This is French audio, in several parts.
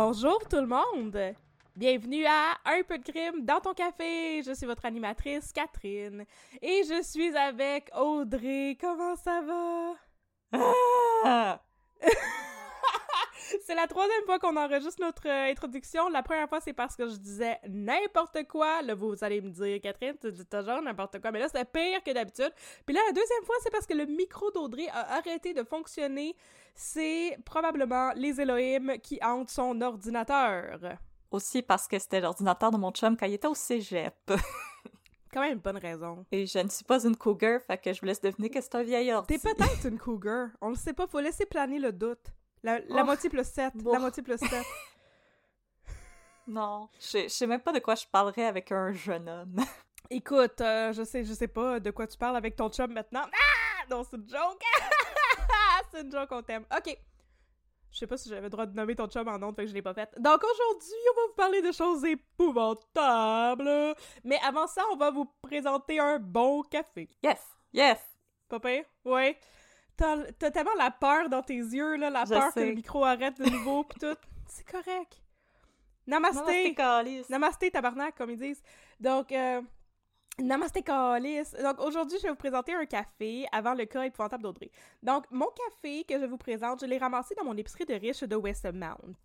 Bonjour tout le monde! Bienvenue à Un peu de crime dans ton café. Je suis votre animatrice Catherine et je suis avec Audrey. Comment ça va? Ah! c'est la troisième fois qu'on enregistre notre euh, introduction. La première fois, c'est parce que je disais n'importe quoi. Là, vous allez me dire, Catherine, tu dis toujours n'importe quoi. Mais là, c'est pire que d'habitude. Puis là, la deuxième fois, c'est parce que le micro d'Audrey a arrêté de fonctionner. C'est probablement les Elohim qui hantent son ordinateur. Aussi parce que c'était l'ordinateur de mon chum quand il était au cégep. Quand même une bonne raison. Et je ne suis pas une cougar, fait que je vous laisse deviner que c'est un vieil ordi. T'es peut-être une cougar. On le sait pas, faut laisser planer le doute. La, la Oh. moitié plus 7. Bon. La moitié plus 7. Non, je sais même pas de quoi je parlerais avec un jeune homme. Écoute, euh, je sais, je sais pas de quoi tu parles avec ton chum maintenant. Ah! Non, c'est une joke! c'est une joke, on t'aime. Ok. Je sais pas si j'avais le droit de nommer ton chum en nom, fait que je l'ai pas fait. Donc aujourd'hui, on va vous parler de choses épouvantables. Mais avant ça, on va vous présenter un bon café. Yes, yes. Pas pire? Ouais. T'as tellement la peur dans tes yeux, là, la Je peur que le micro arrête de nouveau pis tout. C'est correct. Namasté! Namasté. Namasté, tabarnak, comme ils disent. Donc, euh, Namasté, calice. Donc, aujourd'hui, je vais vous présenter un café avant le cas épouvantable d'Audrey. Donc, mon café que je vous présente, je l'ai ramassé dans mon épicerie de riche de Westmount.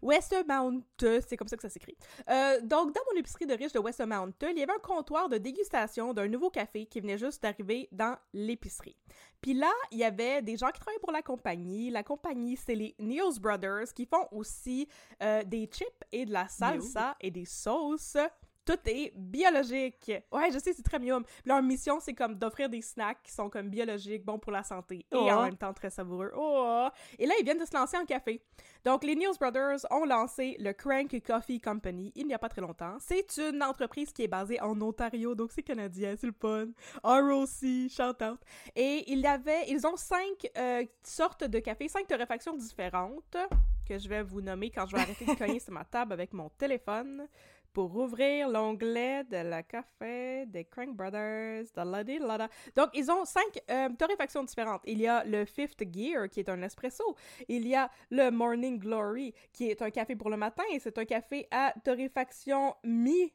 Westmount, c'est comme ça que ça s'écrit. Euh, donc, dans mon épicerie de riche de Westmount, il y avait un comptoir de dégustation d'un nouveau café qui venait juste d'arriver dans l'épicerie. Puis là, il y avait des gens qui travaillent pour la compagnie. La compagnie, c'est les Neos Brothers qui font aussi euh, des chips et de la salsa et des sauces. Tout est biologique. Ouais, je sais, c'est très mium. Leur mission, c'est comme d'offrir des snacks qui sont comme biologiques, bons pour la santé et Oh. en même temps très savoureux. Oh! Et là, ils viennent de se lancer en café. Donc, les News Brothers ont lancé le Crank Coffee Company il n'y a pas très longtemps. C'est une entreprise qui est basée en Ontario, donc c'est canadien, c'est le fun. ROC, shout out. Et il y avait, ils ont cinq euh, sortes de café, cinq torréfactions différentes que je vais vous nommer quand je vais arrêter de cogner sur ma table avec mon téléphone pour ouvrir l'onglet de la café des Crank Brothers, de la da. Donc, ils ont cinq euh, torréfactions différentes. Il y a le Fifth Gear, qui est un espresso. Il y a le Morning Glory, qui est un café pour le matin, c'est un café à torréfaction mi...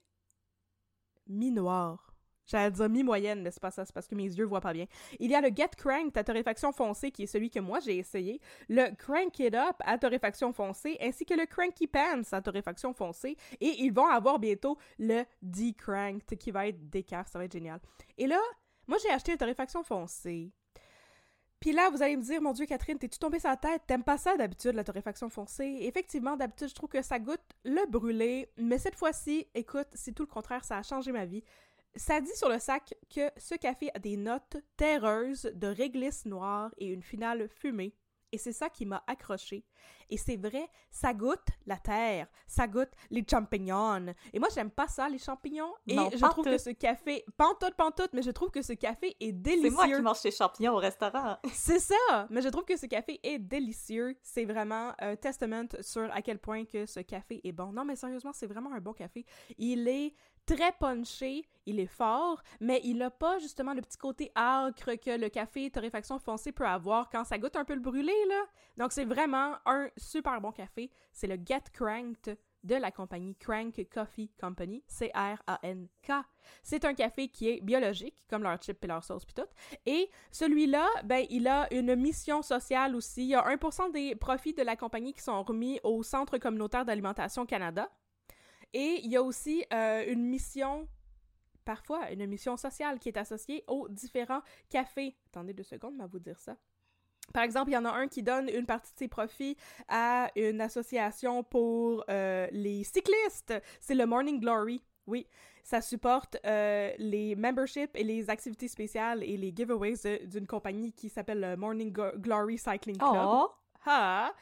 mi-noir. J'allais dire mi-moyenne, mais c'est pas ça, c'est parce que mes yeux voient pas bien. Il y a le Get Cranked à torréfaction foncée, qui est celui que moi j'ai essayé, le Crank It Up à torréfaction foncée, ainsi que le Cranky Pants à torréfaction foncée, et ils vont avoir bientôt le D-Cranked, qui va être décaf, ça va être génial. Et là, moi j'ai acheté la torréfaction foncée. Puis là, vous allez me dire, mon Dieu, Catherine, t'es-tu tombée sur la tête? T'aimes pas ça d'habitude, la torréfaction foncée? Effectivement, d'habitude, je trouve que ça goûte le brûlé, mais cette fois-ci, écoute, c'est tout le contraire, ça a changé ma vie. Ça dit sur le sac que ce café a des notes terreuses de réglisse noire et une finale fumée. Et c'est ça qui m'a accroché. Et c'est vrai, ça goûte la terre, ça goûte les champignons. Et moi, j'aime pas ça, les champignons. Et Non, je trouve que ce café, pantoute, pantoute, mais je trouve que ce café est C'est délicieux. moi qui mange les champignons au restaurant. C'est ça! Mais je trouve que ce café est délicieux. C'est vraiment un testament sur à quel point que ce café est bon. Non, mais sérieusement, c'est vraiment un bon café. Il est très punché, il est fort, mais il n'a pas justement le petit côté âcre que le café torréfaction foncé peut avoir quand ça goûte un peu le brûlé, là. Donc c'est vraiment un super bon café. C'est le Get Cranked de la compagnie Crank Coffee Company, C-R-A-N-K. C'est un café qui est biologique, comme leur chip et leur sauce pis tout. Et celui-là, ben, il a une mission sociale aussi. Il y a 1% des profits de la compagnie qui sont remis au Centre communautaire d'alimentation Canada. Et il y a aussi euh, une mission, parfois une mission sociale qui est associée aux différents cafés. Attendez deux secondes, je vais vous dire ça. Par exemple, il y en a un qui donne une partie de ses profits à une association pour euh, les cyclistes. C'est le Morning Glory. Oui, ça supporte euh, les memberships et les activités spéciales et les giveaways d'une compagnie qui s'appelle le Morning Glory Cycling Club. Oh! Ah!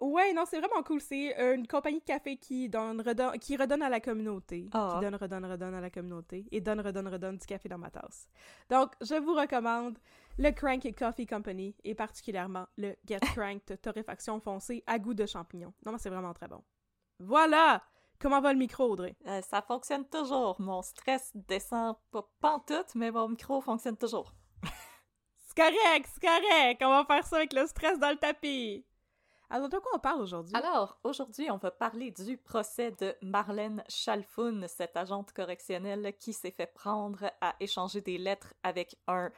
Ouais, non, c'est vraiment cool. C'est euh, une compagnie de café qui donne, redonne, qui redonne à la communauté. Ah. Qui donne, redonne, redonne à la communauté. Et donne, redonne, redonne du café dans ma tasse. Donc, je vous recommande le Crank Coffee Company et particulièrement le Get Cranked torréfaction foncée à goût de champignon. Non, mais c'est vraiment très bon. Voilà! Comment va le micro, Audrey? Euh, ça fonctionne toujours. Mon stress descend pas pantoute, mais mon micro fonctionne toujours. C'est correct, c'est correct! On va faire ça avec le stress dans le tapis! Alors, de quoi on parle aujourd'hui? Alors, aujourd'hui, on va parler du procès de Marlène Chalfoun, cette agente correctionnelle qui s'est fait prendre à échanger des lettres avec un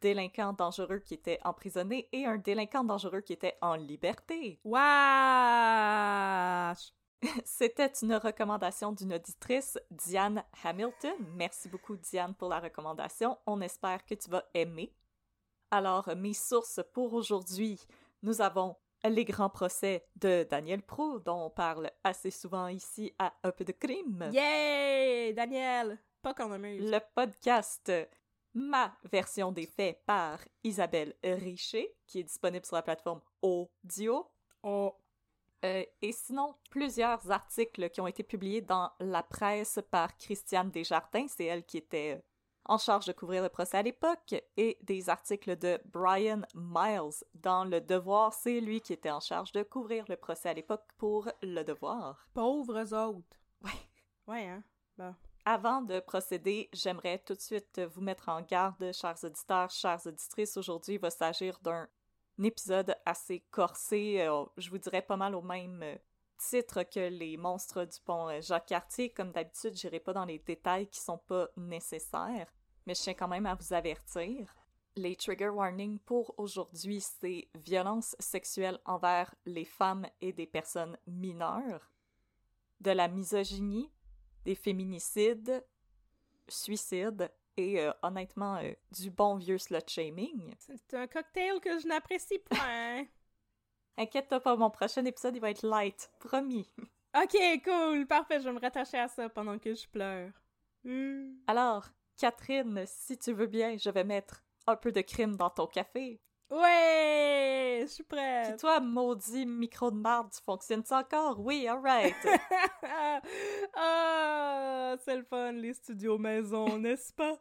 délinquant dangereux qui était emprisonné et un délinquant dangereux qui était en liberté. Wesh! C'était une recommandation d'une auditrice, Diane Hamilton. Merci beaucoup, Diane, pour la recommandation. On espère que tu vas aimer. Alors, mes sources pour aujourd'hui, nous avons les grands procès de Daniel Pro, dont on parle assez souvent ici à Un peu de crime. Yay! Daniel! Pas qu'on amuse. Le podcast Ma version des faits par Isabelle Richer, qui est disponible sur la plateforme Audio. Oh. Euh, et sinon, plusieurs articles qui ont été publiés dans la presse par Christiane Desjardins, c'est elle qui était en charge de couvrir le procès à l'époque, et des articles de Brian Miles dans Le Devoir, c'est lui qui était en charge de couvrir le procès à l'époque pour Le Devoir. Pauvres autres. Ouais. Ouais, hein? Bon. Avant de procéder, j'aimerais tout de suite vous mettre en garde, chers auditeurs, chères auditrices. Aujourd'hui, il va s'agir d'un épisode assez corsé, euh, je vous dirais pas mal au même euh, titre que les monstres du pont euh, Jacques-Cartier. Comme d'habitude, j'irai pas dans les détails qui sont pas nécessaires, mais je tiens quand même à vous avertir. Les trigger warnings pour aujourd'hui, c'est violence sexuelle envers les femmes et des personnes mineures, de la misogynie, des féminicides, suicides et euh, honnêtement euh, du bon vieux slut shaming. C'est un cocktail que je n'apprécie point. Inquiète-toi pas, mon prochain épisode il va être light, promis. ok, cool. Parfait, je vais me rattacher à ça pendant que je pleure. Hmm. Alors, Catherine, si tu veux bien, je vais mettre un peu de crime dans ton café. Ouais! Je suis Puis prête. toi, maudit micro de marde, tu fonctionnes-tu encore? Oui, alright. ah, c'est le fun, les studios maison, n'est-ce pas?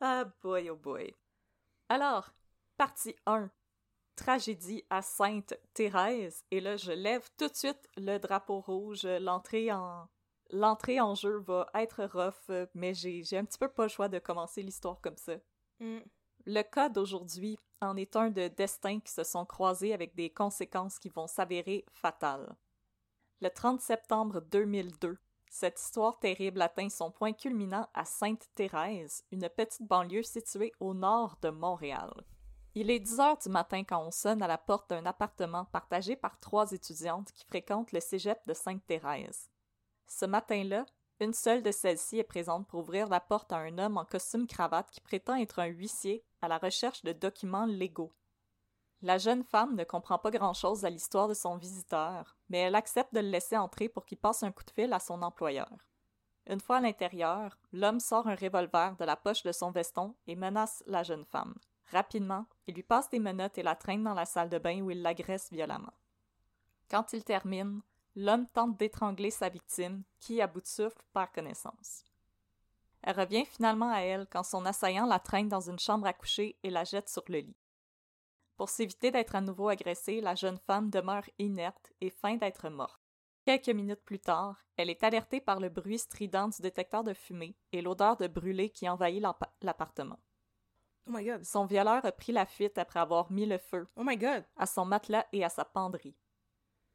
ah boy, oh boy. Alors, partie 1. Tragédie à Sainte-Thérèse. Et là, je lève tout de suite le drapeau rouge. L'entrée en... L'entrée en jeu va être rough, mais j'ai j'ai un petit peu pas le choix de commencer l'histoire comme ça. Hmm. Le cas d'aujourd'hui en est un de destins qui se sont croisés avec des conséquences qui vont s'avérer fatales. Le 30 septembre 2002, cette histoire terrible atteint son point culminant à Sainte-Thérèse, une petite banlieue située au nord de Montréal. Il est 10 heures du matin quand on sonne à la porte d'un appartement partagé par trois étudiantes qui fréquentent le cégep de Sainte-Thérèse. Ce matin-là, une seule de celles-ci est présente pour ouvrir la porte à un homme en costume cravate qui prétend être un huissier à la recherche de documents légaux. La jeune femme ne comprend pas grand-chose à l'histoire de son visiteur, mais elle accepte de le laisser entrer pour qu'il passe un coup de fil à son employeur. Une fois à l'intérieur, l'homme sort un revolver de la poche de son veston et menace la jeune femme. Rapidement, il lui passe des menottes et la traîne dans la salle de bain où il l'agresse violemment. Quand il termine, l'homme tente d'étrangler sa victime, qui, à bout de souffle, perd connaissance. Elle revient finalement à elle quand son assaillant la traîne dans une chambre à coucher et la jette sur le lit. Pour s'éviter d'être à nouveau agressée, la jeune femme demeure inerte et feint d'être morte. Quelques minutes plus tard, elle est alertée par le bruit strident du détecteur de fumée et l'odeur de brûlé qui envahit l'appartement. Oh my god. Son violeur a pris la fuite après avoir mis le feu Oh my god. à son matelas et à sa penderie.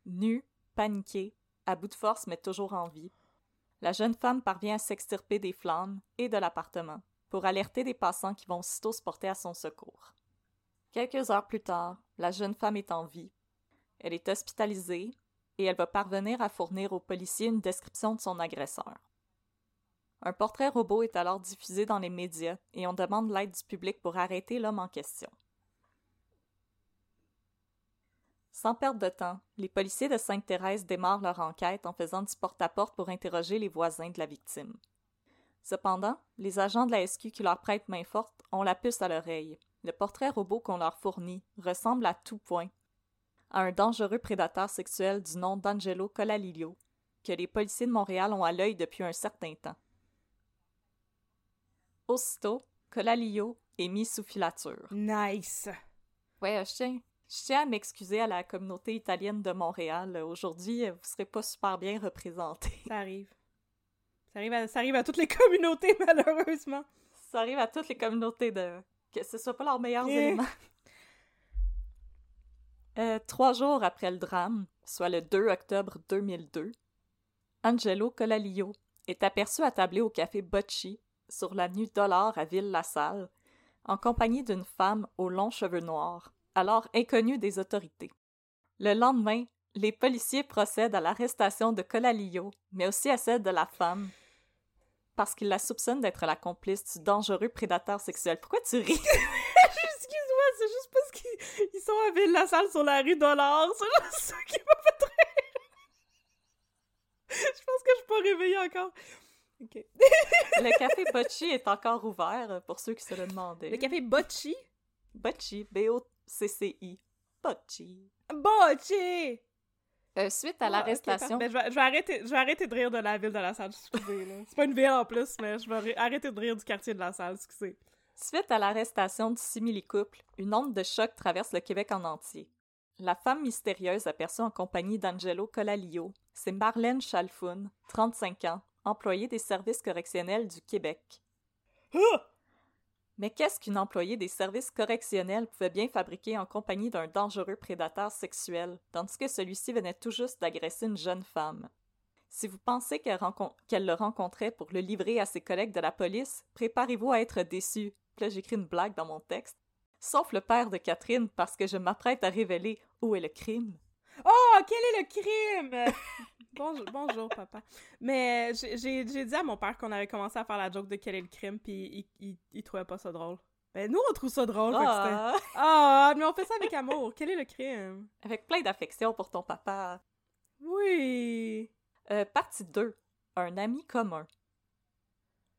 Nue, paniquée, à bout de force mais toujours en vie, la jeune femme parvient à s'extirper des flammes et de l'appartement pour alerter des passants qui vont aussitôt se porter à son secours. Quelques heures plus tard, la jeune femme est en vie. Elle est hospitalisée et elle va parvenir à fournir aux policiers une description de son agresseur. Un portrait robot est alors diffusé dans les médias et on demande l'aide du public pour arrêter l'homme en question. Sans perdre de temps, les policiers de Sainte-Thérèse démarrent leur enquête en faisant du porte-à-porte pour interroger les voisins de la victime. Cependant, les agents de la SQ qui leur prêtent main forte ont la puce à l'oreille. Le portrait robot qu'on leur fournit ressemble à tout point à un dangereux prédateur sexuel du nom d'Angelo Colalilio, que les policiers de Montréal ont à l'œil depuis un certain temps. Aussitôt, Colalillo est mis sous filature. Nice. Ouais, je tiens, je tiens à m'excuser à la communauté italienne de Montréal. Aujourd'hui, vous serez pas super bien représentés. Ça arrive. Ça arrive, à, ça arrive à toutes les communautés, malheureusement. Ça arrive à toutes les communautés de... que ce soit pas leurs meilleurs Yeah. éléments. Euh, trois jours après le drame, soit le 2 octobre 2002, Angelo Colalillo est aperçu attablé au café Bocci sur l'avenue Dollard à Ville-la-Salle, en compagnie d'une femme aux longs cheveux noirs, alors inconnue des autorités. Le lendemain, les policiers procèdent à l'arrestation de Colalillo, mais aussi à celle de la femme, parce qu'ils la soupçonnent d'être la complice du dangereux prédateur sexuel. Pourquoi tu ris? Excuse-moi, c'est juste parce qu'ils ils sont à Ville-la-Salle sur la rue Dollard. C'est juste ça qui m'a fait rire. Je pense que je suis pas réveillée encore. Ok. Le café Bocci est encore ouvert, euh, pour ceux qui se le demandaient. Le café Bocci? Bocci, B-O-C-C-I. Bocci. Bocci! Euh, suite à Ah, l'arrestation... Ben, je, vais, je, vais arrêter, je vais arrêter de rire de la ville de la salle, excusez. C'est pas une ville en plus, mais je vais arrêter de rire du quartier de la salle, excusez. Suite à l'arrestation du simili-couple, une onde de choc traverse le Québec en entier. La femme mystérieuse aperçue en compagnie d'Angelo Colalillo, c'est Marlène Chalfoun, 35 ans, employée des services correctionnels du Québec. Ah! Mais qu'est-ce qu'une employée des services correctionnels pouvait bien fabriquer en compagnie d'un dangereux prédateur sexuel, tandis que celui-ci venait tout juste d'agresser une jeune femme? Si vous pensez qu'elle le rencontrait pour le livrer à ses collègues de la police, préparez-vous à être déçu. Là, j'écris une blague dans mon texte. Sauf le père de Catherine, parce que je m'apprête à révéler où est le crime. Oh, quel est le crime? bonjour, bonjour, papa. Mais j'ai- j'ai dit à mon père qu'on avait commencé à faire la joke de quel est le crime, puis il, il, il trouvait pas ça drôle. Ben, nous, on trouve ça drôle. Ah! Ah, mais on fait ça avec amour. Quel est le crime? Avec plein d'affection pour ton papa. Oui. Euh, partie 2. Un ami commun.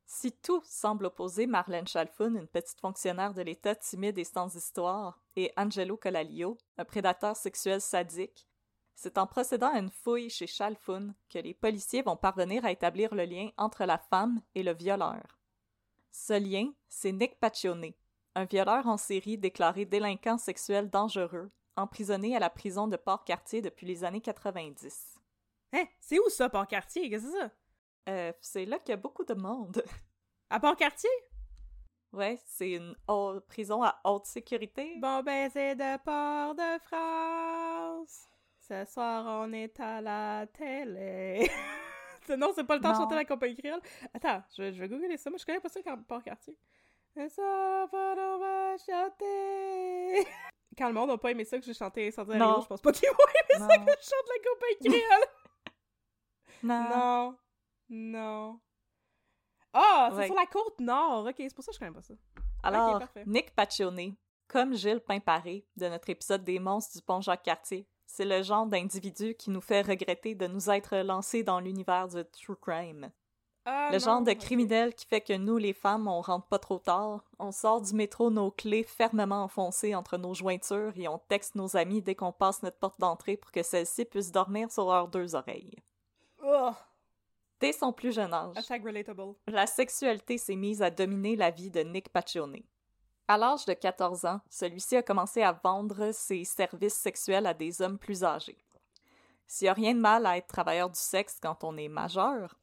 Si tout semble opposer Marlène Chalfoun, une petite fonctionnaire de l'État timide et sans histoire, et Angelo Colalio, un prédateur sexuel sadique, c'est en procédant à une fouille chez Chalfoun que les policiers vont parvenir à établir le lien entre la femme et le violeur. Ce lien, c'est Nick Paccione, un violeur en série déclaré délinquant sexuel dangereux, emprisonné à la prison de Port-Cartier depuis les années 90. Hein? C'est où ça, Port-Cartier? Qu'est-ce que ça? Euh, c'est là qu'il y a beaucoup de monde. À Port-Cartier? Ouais, c'est une haute- prison à haute sécurité. Bon baiser de Port-de-France. Ce soir, on est à la télé. non, c'est pas le temps de chanter la compagnie créole. Attends, je, vais- je vais googler ça. Moi, je connais pas ça quand Port-Cartier. Ce soir, on va chanter. Quand le monde n'a pas aimé ça que j'ai chanté sans dire je pense pas qu'ils vont aimer Non. ça que je chante la compagnie créole. Non. non. Non. Ah, c'est Ouais. sur la côte nord. Ok, c'est pour ça que je connais pas ça. Alors. Nick Paccione, comme Gilles Pimparé de notre épisode des monstres du pont Jacques-Cartier, c'est le genre d'individu qui nous fait regretter de nous être lancés dans l'univers du true crime. Ah, Le genre de criminel qui fait que nous, les femmes, on rentre pas trop tard. On sort du métro nos clés fermement enfoncées entre nos jointures et on texte nos amis dès qu'on passe notre porte d'entrée pour que celles-ci puissent dormir sur leurs deux oreilles. Oh, Dès son plus jeune âge, relatable. la sexualité s'est mise à dominer la vie de Nick Paccione. À l'âge de 14 ans, celui-ci a commencé à vendre ses services sexuels à des hommes plus âgés. S'il n'y a rien de mal à être travailleur du sexe quand on est majeur,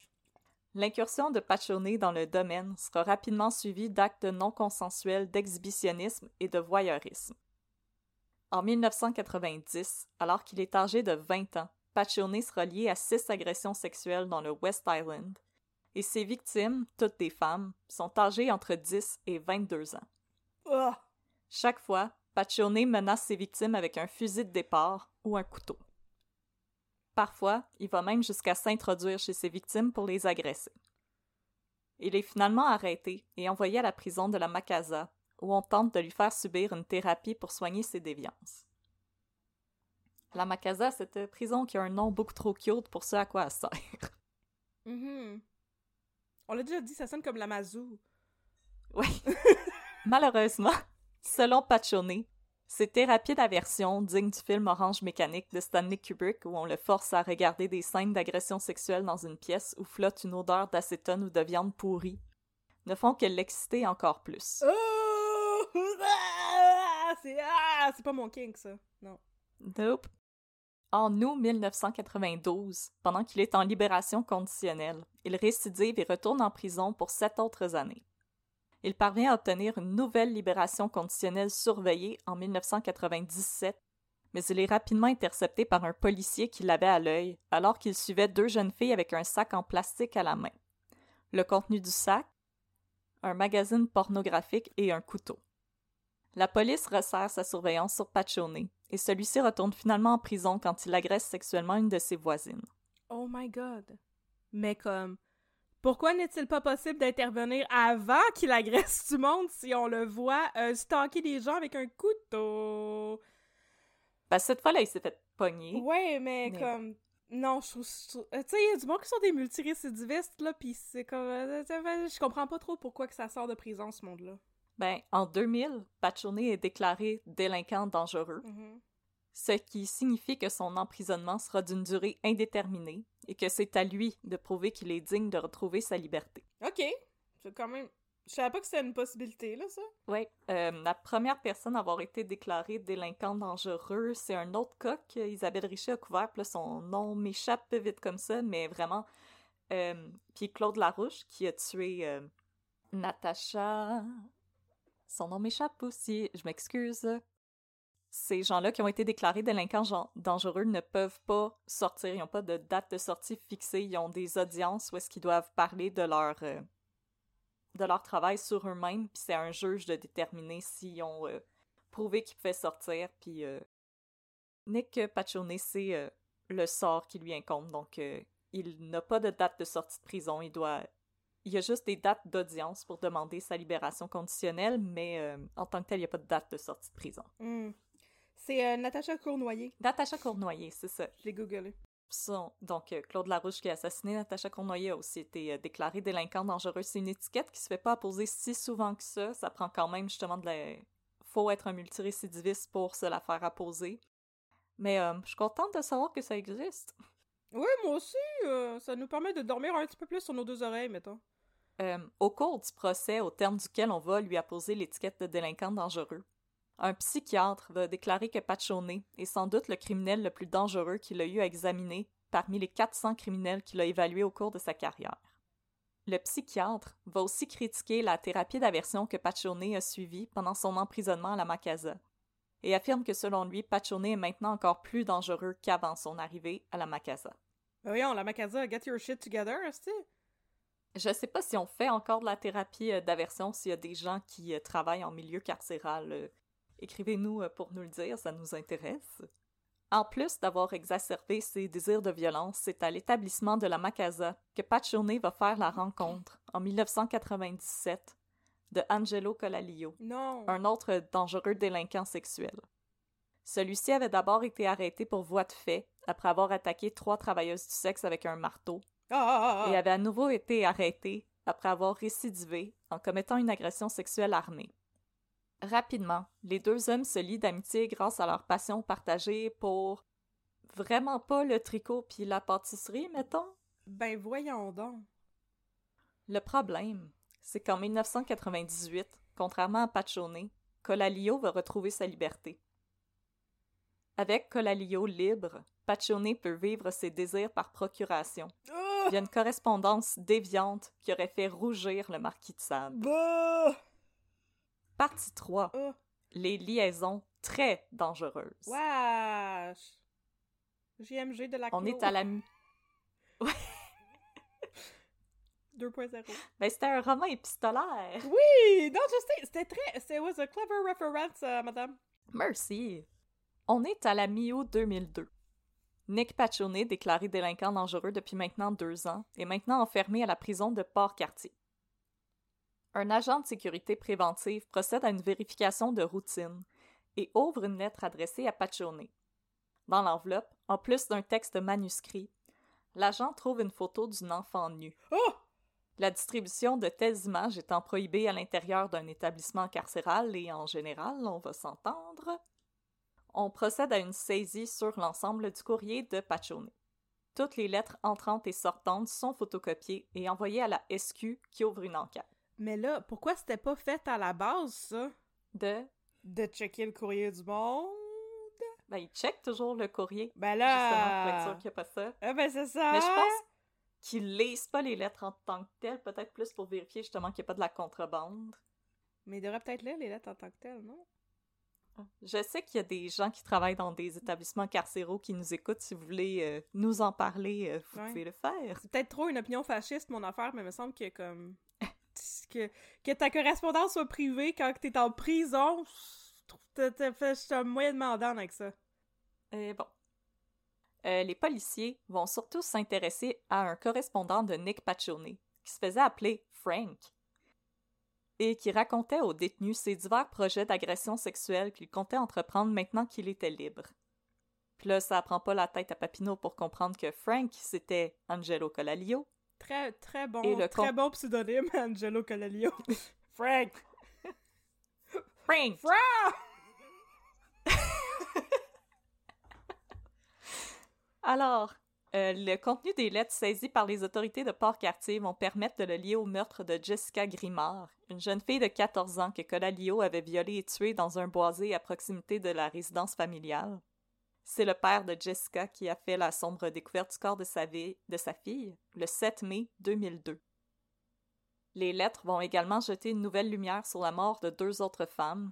l'incursion de Paccione dans le domaine sera rapidement suivie d'actes non consensuels d'exhibitionnisme et de voyeurisme. En 1990, alors qu'il est âgé de 20 ans, Paccione sera lié à six agressions sexuelles dans le West Island, et ses victimes, toutes des femmes, sont âgées entre 10 et 22 ans. Oh, Chaque fois, Paccione menace ses victimes avec un fusil de départ ou un couteau. Parfois, il va même jusqu'à s'introduire chez ses victimes pour les agresser. Il est finalement arrêté et envoyé à la prison de la Macasa, où on tente de lui faire subir une thérapie pour soigner ses déviances. La Macasa, c'est une prison qui a un nom beaucoup trop cute pour ce à quoi elle sert. mhm. On l'a déjà dit, ça sonne comme la Mazou. Oui. Malheureusement, selon Paccione, ces thérapies d'aversion dignes du film Orange Mécanique de Stanley Kubrick où on le force à regarder des scènes d'agression sexuelle dans une pièce où flotte une odeur d'acétone ou de viande pourrie ne font que l'exciter encore plus. Oh! Ah! C'est ah! C'est pas mon kink, ça. Non. Nope. En août 1992, pendant qu'il est en libération conditionnelle, il récidive et retourne en prison pour sept autres années. Il parvient à obtenir une nouvelle libération conditionnelle surveillée en 1997, mais il est rapidement intercepté par un policier qui l'avait à l'œil alors qu'il suivait deux jeunes filles avec un sac en plastique à la main. Le contenu du sac? Un magazine pornographique et un couteau. La police resserre sa surveillance sur Paccione et celui-ci retourne finalement en prison quand il agresse sexuellement une de ses voisines. Oh my god. Mais comme, pourquoi n'est-il pas possible d'intervenir avant qu'il agresse du monde si on le voit euh, stalker des gens avec un couteau? Ben, cette fois-là, il s'est fait pogner. Ouais, mais, Mais comme, non, je trouve, euh, tu sais, il y a du monde qui sont des multirécidivistes, là, pis c'est comme, euh, euh, je comprends pas trop pourquoi que ça sort de prison, ce monde-là. Ben, en 2000, Paccione est déclaré délinquant dangereux, Mhm. ce qui signifie que son emprisonnement sera d'une durée indéterminée et que c'est à lui de prouver qu'il est digne de retrouver sa liberté. Ok, c'est quand même, je savais pas que c'était une possibilité, là, ça. Oui, euh, la première personne à avoir été déclarée délinquant dangereux, c'est un autre cas qu'Isabelle Richer a couvert. Puis là, son nom m'échappe vite comme ça, mais vraiment. Euh, puis Claude Larouche qui a tué euh, Natacha. Son nom m'échappe aussi, je m'excuse. Ces gens-là qui ont été déclarés délinquants dangereux ne peuvent pas sortir, ils n'ont pas de date de sortie fixée, ils ont des audiences où est-ce qu'ils doivent parler de leur, euh, de leur travail sur eux-mêmes, puis c'est à un juge de déterminer s'ils ont euh, prouvé qu'ils pouvaient sortir, puis euh, Nick Paccione, c'est le sort qui lui incombe, donc il n'a pas de date de sortie de prison, il doit... Il y a juste des dates d'audience pour demander sa libération conditionnelle, mais euh, en tant que tel, il n'y a pas de date de sortie de prison. Hmm. C'est euh, Natacha Cournoyer, Natacha Cournoyer, c'est ça. je l'ai googlé. Son- donc, euh, Claude Larouche qui a assassiné Natacha Cournoyer a aussi été déclaré délinquant dangereux. C'est une étiquette qui se fait pas apposer si souvent que ça. Ça prend quand même justement de la... Faut être un multirécidiviste pour se la faire apposer. Mais je suis contente de savoir que ça existe. Oui, moi aussi, euh, ça nous permet de dormir un petit peu plus sur nos deux oreilles, mettons. Euh, au cours du procès, au terme duquel on va lui apposer l'étiquette de délinquant dangereux, un psychiatre va déclarer que Paccione est sans doute le criminel le plus dangereux qu'il a eu à examiner parmi les 400 criminels qu'il a évalués au cours de sa carrière. Le psychiatre va aussi critiquer la thérapie d'aversion que Paccione a suivie pendant son emprisonnement à la Macasa et affirme que selon lui, Paccione est maintenant encore plus dangereux qu'avant son arrivée à la Macasa. Ben voyons, la Macasa, get your shit together, tu Je sais pas si on fait encore de la thérapie euh, d'aversion, s'il y a des gens qui euh, travaillent en milieu carcéral. euh, Écrivez-nous pour nous le dire, ça nous intéresse. En plus d'avoir exacerbé ses désirs de violence, c'est à l'établissement de la Macasa que Paccione va faire la rencontre, en 1997, de Angelo Colalio, Non. un autre dangereux délinquant sexuel. Celui-ci avait d'abord été arrêté pour voie de fait, après avoir attaqué trois travailleuses du sexe avec un marteau, Ah! et avait à nouveau été arrêté après avoir récidivé en commettant une agression sexuelle armée. Rapidement, les deux hommes se lient d'amitié grâce à leur passion partagée pour vraiment pas le tricot puis la pâtisserie, mettons? Ben voyons donc. Le problème, c'est qu'en 1998, contrairement à Paccione, Colalio va retrouver sa liberté. Avec Colalio libre, Paccione peut vivre ses désirs par procuration. Ah! Il y a une correspondance déviante qui aurait fait rougir le marquis de Sade. Bah! Partie 3. Ah! Les liaisons très dangereuses. Wesh! JMG de la On est à la... mi- 2.0. Ben, c'était un roman épistolaire. Oui! Non, je sais, c'était très... It was a clever reference, euh, madame. Merci. On est à la mi-août 2002. Nick Paccione, déclaré délinquant dangereux depuis maintenant deux ans, est maintenant enfermé à la prison de Port-Cartier. Un agent de sécurité préventive procède à une vérification de routine et ouvre une lettre adressée à Paccione. Dans l'enveloppe, en plus d'un texte manuscrit, l'agent trouve une photo d'une enfant nue. Oh! La distribution de telles images étant prohibée à l'intérieur d'un établissement carcéral et en général, on va s'entendre, on procède à une saisie sur l'ensemble du courrier de Paccione. Toutes les lettres entrantes et sortantes sont photocopiées et envoyées à la SQ qui ouvre une enquête. Mais là, pourquoi c'était pas fait à la base, ça? De, De checker le courrier du monde? ben, il check toujours le courrier, Ben justement, pour être là... sûr qu'il n'y a pas ça. Ah ben c'est ça! Mais je pense qu'ils lisent pas les lettres en tant que telles, peut-être plus pour vérifier justement qu'il n'y a pas de la contrebande. Mais il devrait peut-être lire les lettres en tant que telles, non? Je sais qu'il y a des gens qui travaillent dans des établissements carcéraux qui nous écoutent. Si vous voulez euh, nous en parler, euh, vous Ouais. pouvez le faire. C'est peut-être trop une opinion fasciste, mon affaire, mais il me semble que comme... que, que ta correspondance soit privée quand t'es en prison, je suis un moyen demandant avec ça. Et bon. Euh, les policiers vont surtout s'intéresser à un correspondant de Nick Paccione, qui se faisait appeler Frank, et qui racontait aux détenus ses divers projets d'agression sexuelle qu'il comptait entreprendre maintenant qu'il était libre. Puis là, ça prend pas la tête à Papineau pour comprendre que Frank, c'était Angelo Colalio, Très, très bon, Et le très bon pseudonyme, Angelo Colalio. Frank! Frank! Frank! Alors, euh, le contenu des lettres saisies par les autorités de Port-Cartier vont permettre de le lier au meurtre de Jessica Grimard, une jeune fille de 14 ans que Colalio avait violée et tuée dans un boisé à proximité de la résidence familiale. C'est le père de Jessica qui a fait la sombre découverte du corps de sa, de sa fille le 7 mai 2002. Les lettres vont également jeter une nouvelle lumière sur la mort de deux autres femmes,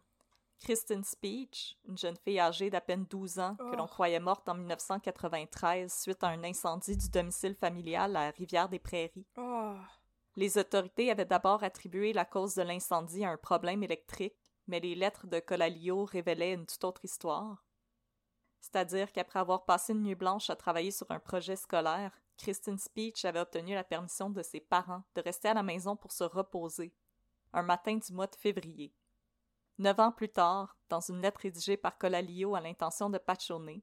Kristen Speech, une jeune fille âgée d'à peine 12 ans que l'on Oh. croyait morte en 1993 suite à un incendie du domicile familial à Rivière-des-Prairies. Oh. Les autorités avaient d'abord attribué la cause de l'incendie à un problème électrique, mais les lettres de Colalio révélaient une toute autre histoire. C'est-à-dire qu'après avoir passé une nuit blanche à travailler sur un projet scolaire, Kristen Speech avait obtenu la permission de ses parents de rester à la maison pour se reposer, un matin du mois de février. Neuf ans plus tard, dans une lettre rédigée par Colalio à l'intention de Paccione,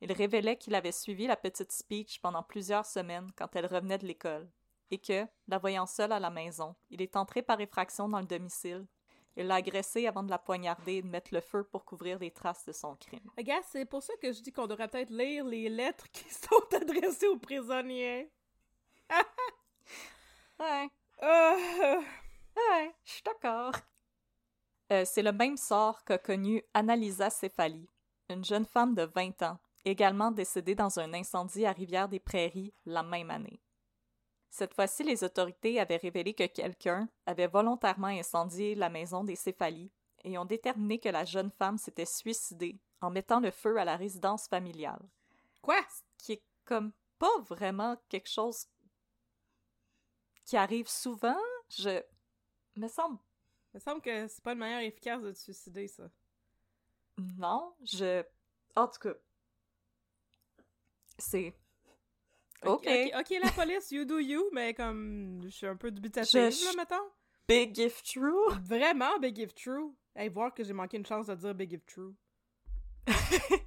il révélait qu'il avait suivi la petite Speech pendant plusieurs semaines quand elle revenait de l'école, et que, la voyant seule à la maison, il est entré par effraction dans le domicile. Il l'a agressée avant de la poignarder et de mettre le feu pour couvrir les traces de son crime. Regarde, c'est pour ça que je dis qu'on devrait peut-être lire les lettres qui sont adressées aux prisonniers. Ouais, Euh, ouais, je suis d'accord. Euh, c'est le même sort qu'a connu Annalisa Céphali, une jeune femme de 20 ans, également décédée dans un incendie à Rivière-des-Prairies la même année. Cette fois-ci, les autorités avaient révélé que quelqu'un avait volontairement incendié la maison des Céphalies et ont déterminé que la jeune femme s'était suicidée en mettant le feu à la résidence familiale, Quoi? qui est comme pas vraiment quelque chose qui arrive souvent. Je me semble Il me semble que c'est pas une manière efficace de te suicider, ça. Non, je. En tout cas. C'est. Ok. ok, ok, la police, you do you, mais comme je suis un peu dubitative, Je- là, mettons. Big if true. Vraiment, Big If True. Hey, voir que j'ai manqué une chance de dire Big If True.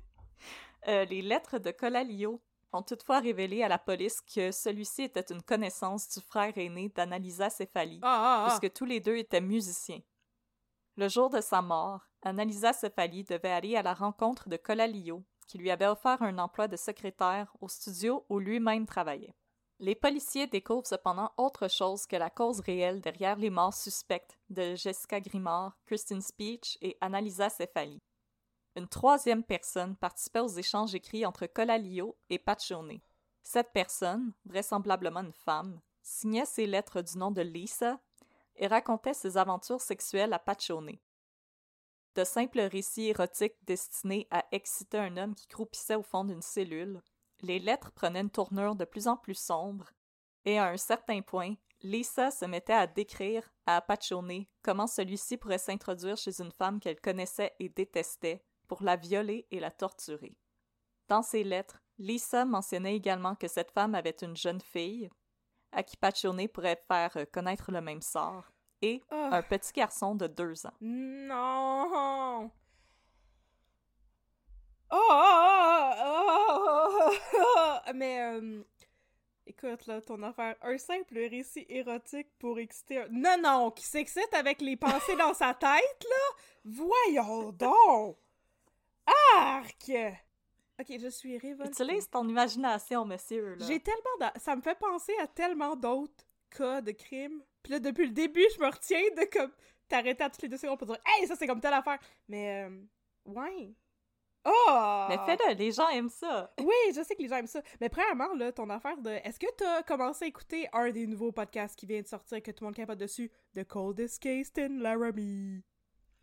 Euh, les lettres de Colalio ont toutefois révélé à la police que celui-ci était une connaissance du frère aîné d'Annalisa Cefali, Ah, ah, ah. puisque tous les deux étaient musiciens. Le jour de sa mort, Annalisa Cefali devait aller à la rencontre de Colalio, qui lui avait offert un emploi de secrétaire au studio où lui-même travaillait. Les policiers découvrent cependant autre chose que la cause réelle derrière les morts suspectes de Jessica Grimard, Christine Speech et Annalisa Cefali. Une troisième personne participait aux échanges écrits entre Colalio et Paccione. Cette personne, vraisemblablement une femme, signait ses lettres du nom de Lisa et racontait ses aventures sexuelles à Paccione. De simples récits érotiques destinés à exciter un homme qui croupissait au fond d'une cellule, les lettres prenaient une tournure de plus en plus sombre, et à un certain point, Lisa se mettait à décrire à Paccione comment celui-ci pourrait s'introduire chez une femme qu'elle connaissait et détestait pour la violer et la torturer. Dans ses lettres, Lisa mentionnait également que cette femme avait une jeune fille, à qui Paccione pourrait faire euh, connaître le même sort, et Ah. un petit garçon de deux ans. Non! Oh, oh, oh, oh, oh. Mais, euh, écoute, là, ton affaire, un simple récit érotique pour exciter un... Non, non, qui s'excite avec les pensées dans sa tête, là? Voyons donc! Arc! Ok, je suis révoltée. Utilise ton imagination, monsieur. J'ai tellement... d'a- Ça me fait penser à tellement d'autres cas de crimes. Puis là, depuis le début, je me retiens de comme... T'arrêter à toutes les deux secondes pour dire « Hey, ça, c'est comme telle affaire! » Mais, euh... Ouais. Oh! Mais fais-le, les gens aiment ça. Oui, je sais que les gens aiment ça. Mais premièrement, là, ton affaire de... Est-ce que t'as commencé à écouter un des nouveaux podcasts qui vient de sortir que tout le monde capote dessus? The Coldest Case in Laramie.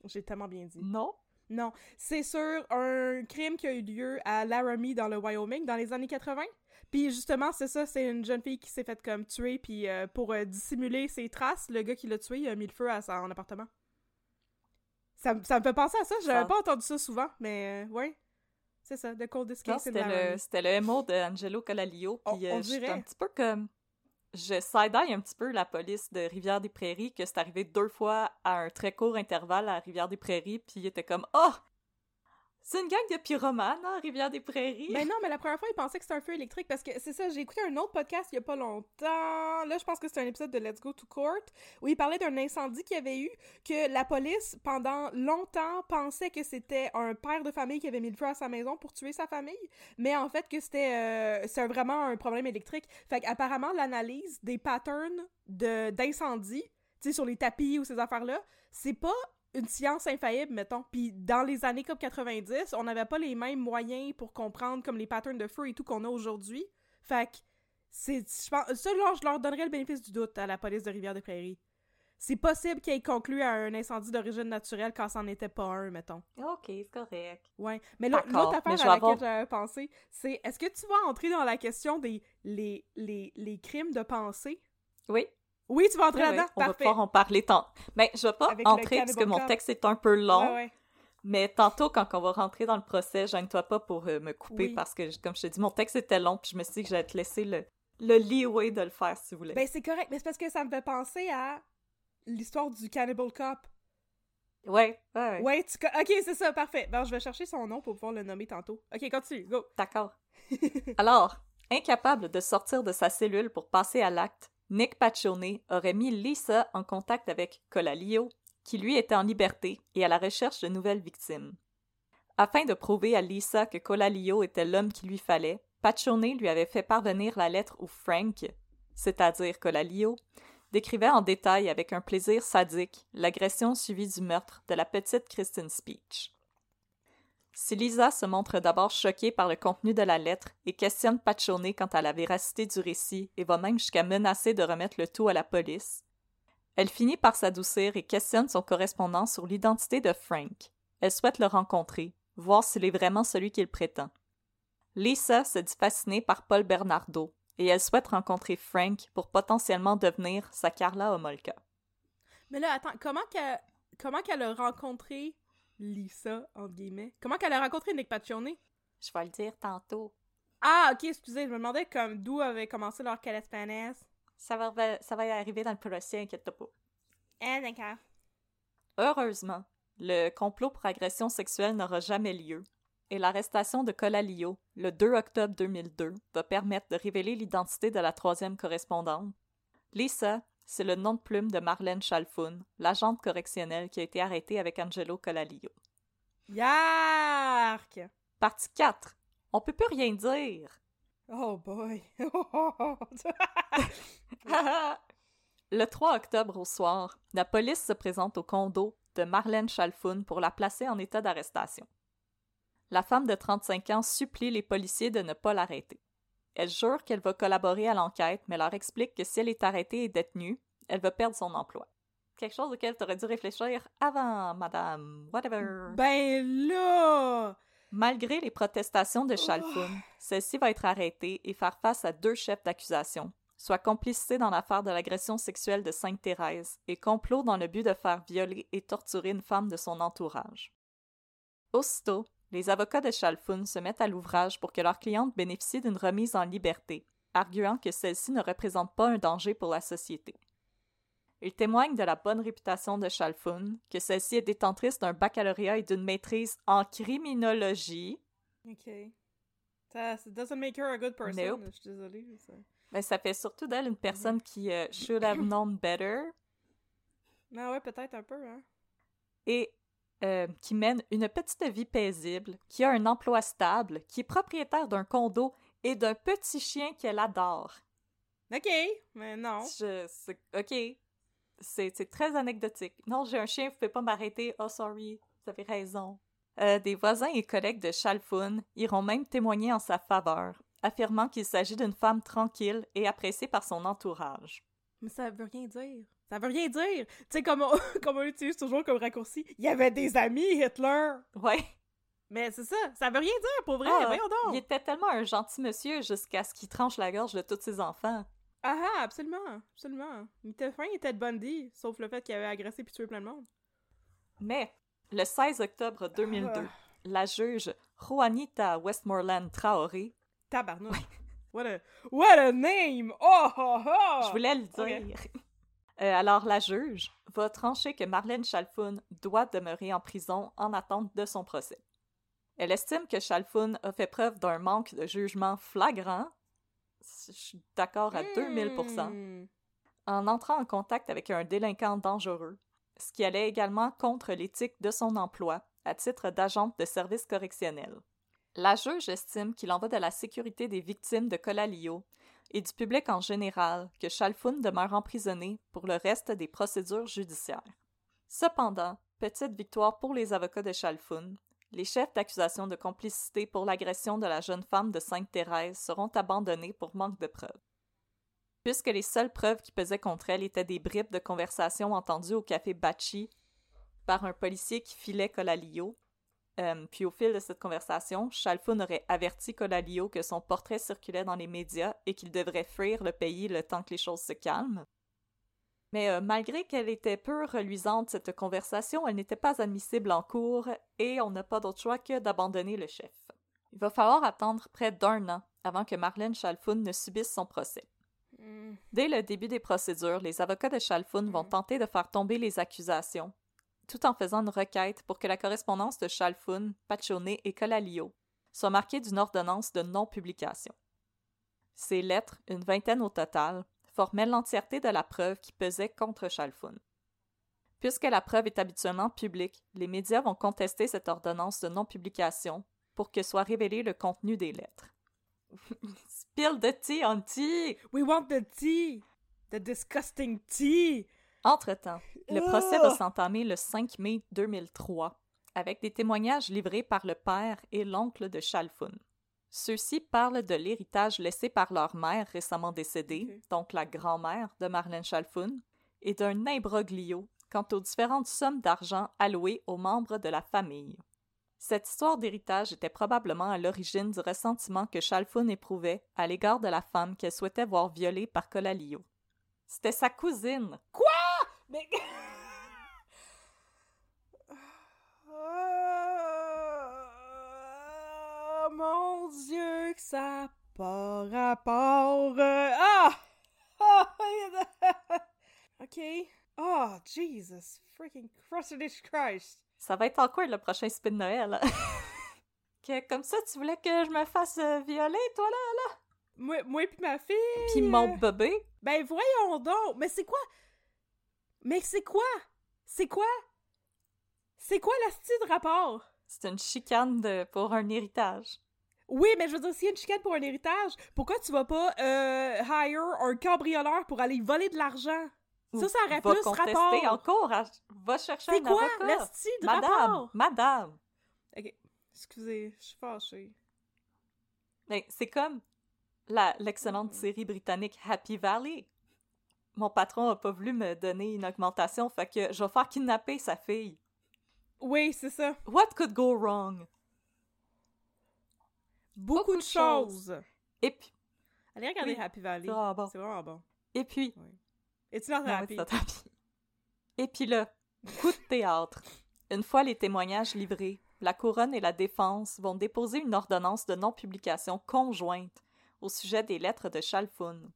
J'ai tellement bien dit. Non? Non, c'est sur un crime qui a eu lieu à Laramie dans le Wyoming dans les années 80. Puis justement, c'est ça, c'est une jeune fille qui s'est faite comme tuer puis euh, pour euh, dissimuler ses traces, le gars qui l'a tué, il a mis le feu à son appartement. Ça, me- ça me fait penser à ça, j'avais Ça- pas entendu ça souvent, mais euh, ouais. C'est ça, The Coldest Case c'était le, c'était le MO de Angelo Colalio. On- Puis un petit peu comme. Je side-eye un petit peu la police de Rivière-des-Prairies, que c'est arrivé deux fois à un très court intervalle à Rivière-des-Prairies, puis il était comme Oh! C'est une gang de pyromanes, hein, Rivière-des-Prairies? Mais non, mais la première fois, il pensait que c'était un feu électrique parce que c'est ça, j'ai écouté un autre podcast il y a pas longtemps. Là, je pense que c'est un épisode de Let's Go to Court où il parlait d'un incendie qu'il y avait eu, que la police, pendant longtemps, pensait que c'était un père de famille qui avait mis le feu à sa maison pour tuer sa famille, mais en fait que c'était euh, c'est vraiment un problème électrique. Fait qu'apparemment, l'analyse des patterns de d'incendie, tu sais, sur les tapis ou ces affaires-là, c'est pas une science infaillible, mettons. Puis dans les années comme 90, on n'avait pas les mêmes moyens pour comprendre comme les patterns de feu et tout qu'on a aujourd'hui. Fait que c'est je pense ça je leur donnerais le bénéfice du doute à la police de Rivière-des-Prairies. C'est possible qu'ils aient conclu à un incendie d'origine naturelle quand c'en était pas un, mettons. Ok, c'est correct. Ouais. Mais l'autre affaire mais à laquelle avoir- j'avais pensé, c'est est-ce que tu vas entrer dans la question des les, les, les crimes de pensée? Oui. Oui, tu vas entrer oui, là-dedans? on va pouvoir en parler tant. Mais je vais pas Avec entrer parce que mon texte est un peu long. Ouais, ouais. Mais tantôt, quand on va rentrer dans le procès, gêne-toi pas pour euh, me couper Oui. parce que, comme je te dis, mon texte était long, puis je me suis dit que j'allais te laisser le, le leeway de le faire si vous voulez. Ben, c'est correct, mais c'est parce que ça me fait penser à l'histoire du Cannibal Cop. ouais, ouais, ouais. Ouais, tu... Ok, c'est ça, parfait. Ben, je vais chercher son nom pour pouvoir le nommer tantôt. Ok, continue, go. D'accord. Alors, incapable de sortir de sa cellule pour passer à l'acte, Nick Paccione aurait mis Lisa en contact avec Colalio, qui lui était en liberté et à la recherche de nouvelles victimes. Afin de prouver à Lisa que Colalio était l'homme qu'il lui fallait, Paccione lui avait fait parvenir la lettre où Frank, c'est-à-dire Colalio, décrivait en détail avec un plaisir sadique l'agression suivie du meurtre de la petite Christine Speech. Si Lisa se montre d'abord choquée par le contenu de la lettre et questionne Paccione quant à la véracité du récit et va même jusqu'à menacer de remettre le tout à la police, elle finit par s'adoucir et questionne son correspondant sur l'identité de Frank. Elle souhaite le rencontrer, voir s'il est vraiment celui qu'il prétend. Lisa se dit fascinée par Paul Bernardo et elle souhaite rencontrer Frank pour potentiellement devenir sa Carla Homolka. Mais là, attends, comment qu'elle comment qu'elle a rencontré Lisa, entre guillemets? Comment qu'elle a rencontré Nick Paccione? Je vais le dire tantôt. Ah, ok, excusez, je me demandais comme d'où avait commencé leur Calespanes. Ça va, ça va y arriver dans le procès, inquiète pas. Ah, d'accord. Heureusement, le complot pour agression sexuelle n'aura jamais lieu, et l'arrestation de Colalio, le 2 octobre 2002, va permettre de révéler l'identité de la troisième correspondante. Lisa, c'est le nom de plume de Marlène Chalfoun, l'agente correctionnelle qui a été arrêtée avec Angelo Colalio. Yark! Partie 4. On peut plus rien dire. Oh boy! le 3 octobre au soir, la police se présente au condo de Marlène Chalfoun pour la placer en état d'arrestation. La femme de 35 ans supplie les policiers de ne pas l'arrêter. Elle jure qu'elle va collaborer à l'enquête, mais leur explique que si elle est arrêtée et détenue, elle va perdre son emploi. Quelque chose auquel tu aurais dû réfléchir avant, madame. Whatever. Ben là! Malgré les protestations de Chalfoun, celle-ci va être arrêtée et faire face à deux chefs d'accusation, soit complicité dans l'affaire de l'agression sexuelle de Sainte-Thérèse et complot dans le but de faire violer et torturer une femme de son entourage. Aussitôt, les avocats de Chalfoun se mettent à l'ouvrage pour que leur cliente bénéficie d'une remise en liberté, arguant que celle-ci ne représente pas un danger pour la société. Ils témoignent de la bonne réputation de Chalfoun, que celle-ci est détentrice d'un baccalauréat et d'une maîtrise en criminologie. Ok. Ça doesn't make her a good person. Nope. Je suis désolée. Ça... Mais ça fait surtout d'elle une personne qui euh, should have known better Ah ouais, peut-être un peu, hein. et euh, qui mène une petite vie paisible, qui a un emploi stable, qui est propriétaire d'un condo et d'un petit chien qu'elle adore. Ok, mais non. Je, ok, c'est c'est très anecdotique. Non, j'ai un chien, vous pouvez pas m'arrêter. Oh, sorry, vous avez raison. Euh, des voisins et collègues de Chalfoun iront même témoigner en sa faveur, affirmant qu'il s'agit d'une femme tranquille et appréciée par son entourage. Mais ça veut rien dire. Ça veut rien dire. Tu sais, comme on, comme on utilise toujours comme raccourci, il y avait des amis, Hitler. Ouais. Mais c'est ça, ça veut rien dire, pour vrai, Ah, voyons donc. Il était tellement un gentil monsieur jusqu'à ce qu'il tranche la gorge de tous ses enfants. Ah ah, absolument, absolument. Il était fin, il était de Bundy, sauf le fait qu'il avait agressé puis tué plein de monde. Mais, le 16 octobre 2002, Ah. la juge Juanita Westmoreland Traoré, Tabarnouche. What a, what a name! Oh, oh, oh! je voulais le dire. Euh, alors, la juge va trancher que Marlène Chalfoun doit demeurer en prison en attente de son procès. Elle estime que Chalfoun a fait preuve d'un manque de jugement flagrant. Je suis d'accord à 2000 Hmm. en entrant en contact avec un délinquant dangereux, ce qui allait également contre l'éthique de son emploi à titre d'agente de service correctionnel. La juge estime qu'il en va de la sécurité des victimes de Colalio et du public en général que Chalfoun demeure emprisonné pour le reste des procédures judiciaires. Cependant, petite victoire pour les avocats de Chalfoun, les chefs d'accusation de complicité pour l'agression de la jeune femme de Sainte-Thérèse seront abandonnés pour manque de preuves. Puisque les seules preuves qui pesaient contre elle étaient des bribes de conversation entendues au café Bachi par un policier qui filait Colalio, euh, puis au fil de cette conversation, Chalfoun aurait averti Colalio que son portrait circulait dans les médias et qu'il devrait fuir le pays le temps que les choses se calment. Mais euh, malgré qu'elle était peu reluisante, cette conversation, elle n'était pas admissible en cours et on n'a pas d'autre choix que d'abandonner le chef. Il va falloir attendre près d'un an avant que Marlène Chalfoun ne subisse son procès. Hmm. Dès le début des procédures, les avocats de Chalfoun vont tenter de faire tomber les accusations, tout en faisant une requête pour que la correspondance de Chalfoun, Paccione et Colalio soit marquée d'une ordonnance de non-publication. Ces lettres, une vingtaine au total, formaient l'entièreté de la preuve qui pesait contre Chalfoun. Puisque la preuve est habituellement publique, les médias vont contester cette ordonnance de non-publication pour que soit révélé le contenu des lettres. Spill the tea on tea! We want the tea! The disgusting tea! Entre-temps, le procès va s'entamer le 5 mai 2003 avec des témoignages livrés par le père et l'oncle de Chalfoun. Ceux-ci parlent de l'héritage laissé par leur mère récemment décédée, donc la grand-mère de Marlène Chalfoun, et d'un imbroglio quant aux différentes sommes d'argent allouées aux membres de la famille. Cette histoire d'héritage était probablement à l'origine du ressentiment que Chalfoun éprouvait à l'égard de la femme qu'elle souhaitait voir violée par Colalio. C'était sa cousine, Mais... Oh, mon Dieu, que ça pas rapport. euh, Ah! Ok. Oh, Jesus freaking Christ. Ça va être awkward le prochain spin de Noël. que comme ça, tu voulais que je me fasse euh, violer, toi, là? Moi, moi puis ma fille. Puis mon bébé? Ben voyons donc! Mais c'est quoi? Mais c'est quoi? C'est quoi? C'est quoi la style de rapport? C'est une chicane de, pour un héritage. Oui, mais je veux dire, s'il y a une chicane pour un héritage, pourquoi tu vas pas euh, hire un cambrioleur pour aller voler de l'argent? Ça, ça aurait va plus rapport. encore. à- Va chercher un quoi avocat. de Madame, rapport? madame. Ok, excusez, je suis fâchée. C'est comme la- l'excellente série britannique Happy Valley. Mon patron a pas voulu me donner une augmentation, fait que je vais faire kidnapper sa fille. Oui, c'est ça. What could go wrong? Beaucoup, Beaucoup de choses. choses. Et puis, Allez regarder Oui, Happy Valley. c'est vraiment bon. C'est vraiment bon. Et puis, not happy. Et puis là, coup de théâtre. Une fois les témoignages livrés, la couronne et la défense vont déposer une ordonnance de non-publication conjointe au sujet des lettres de Chalfoun.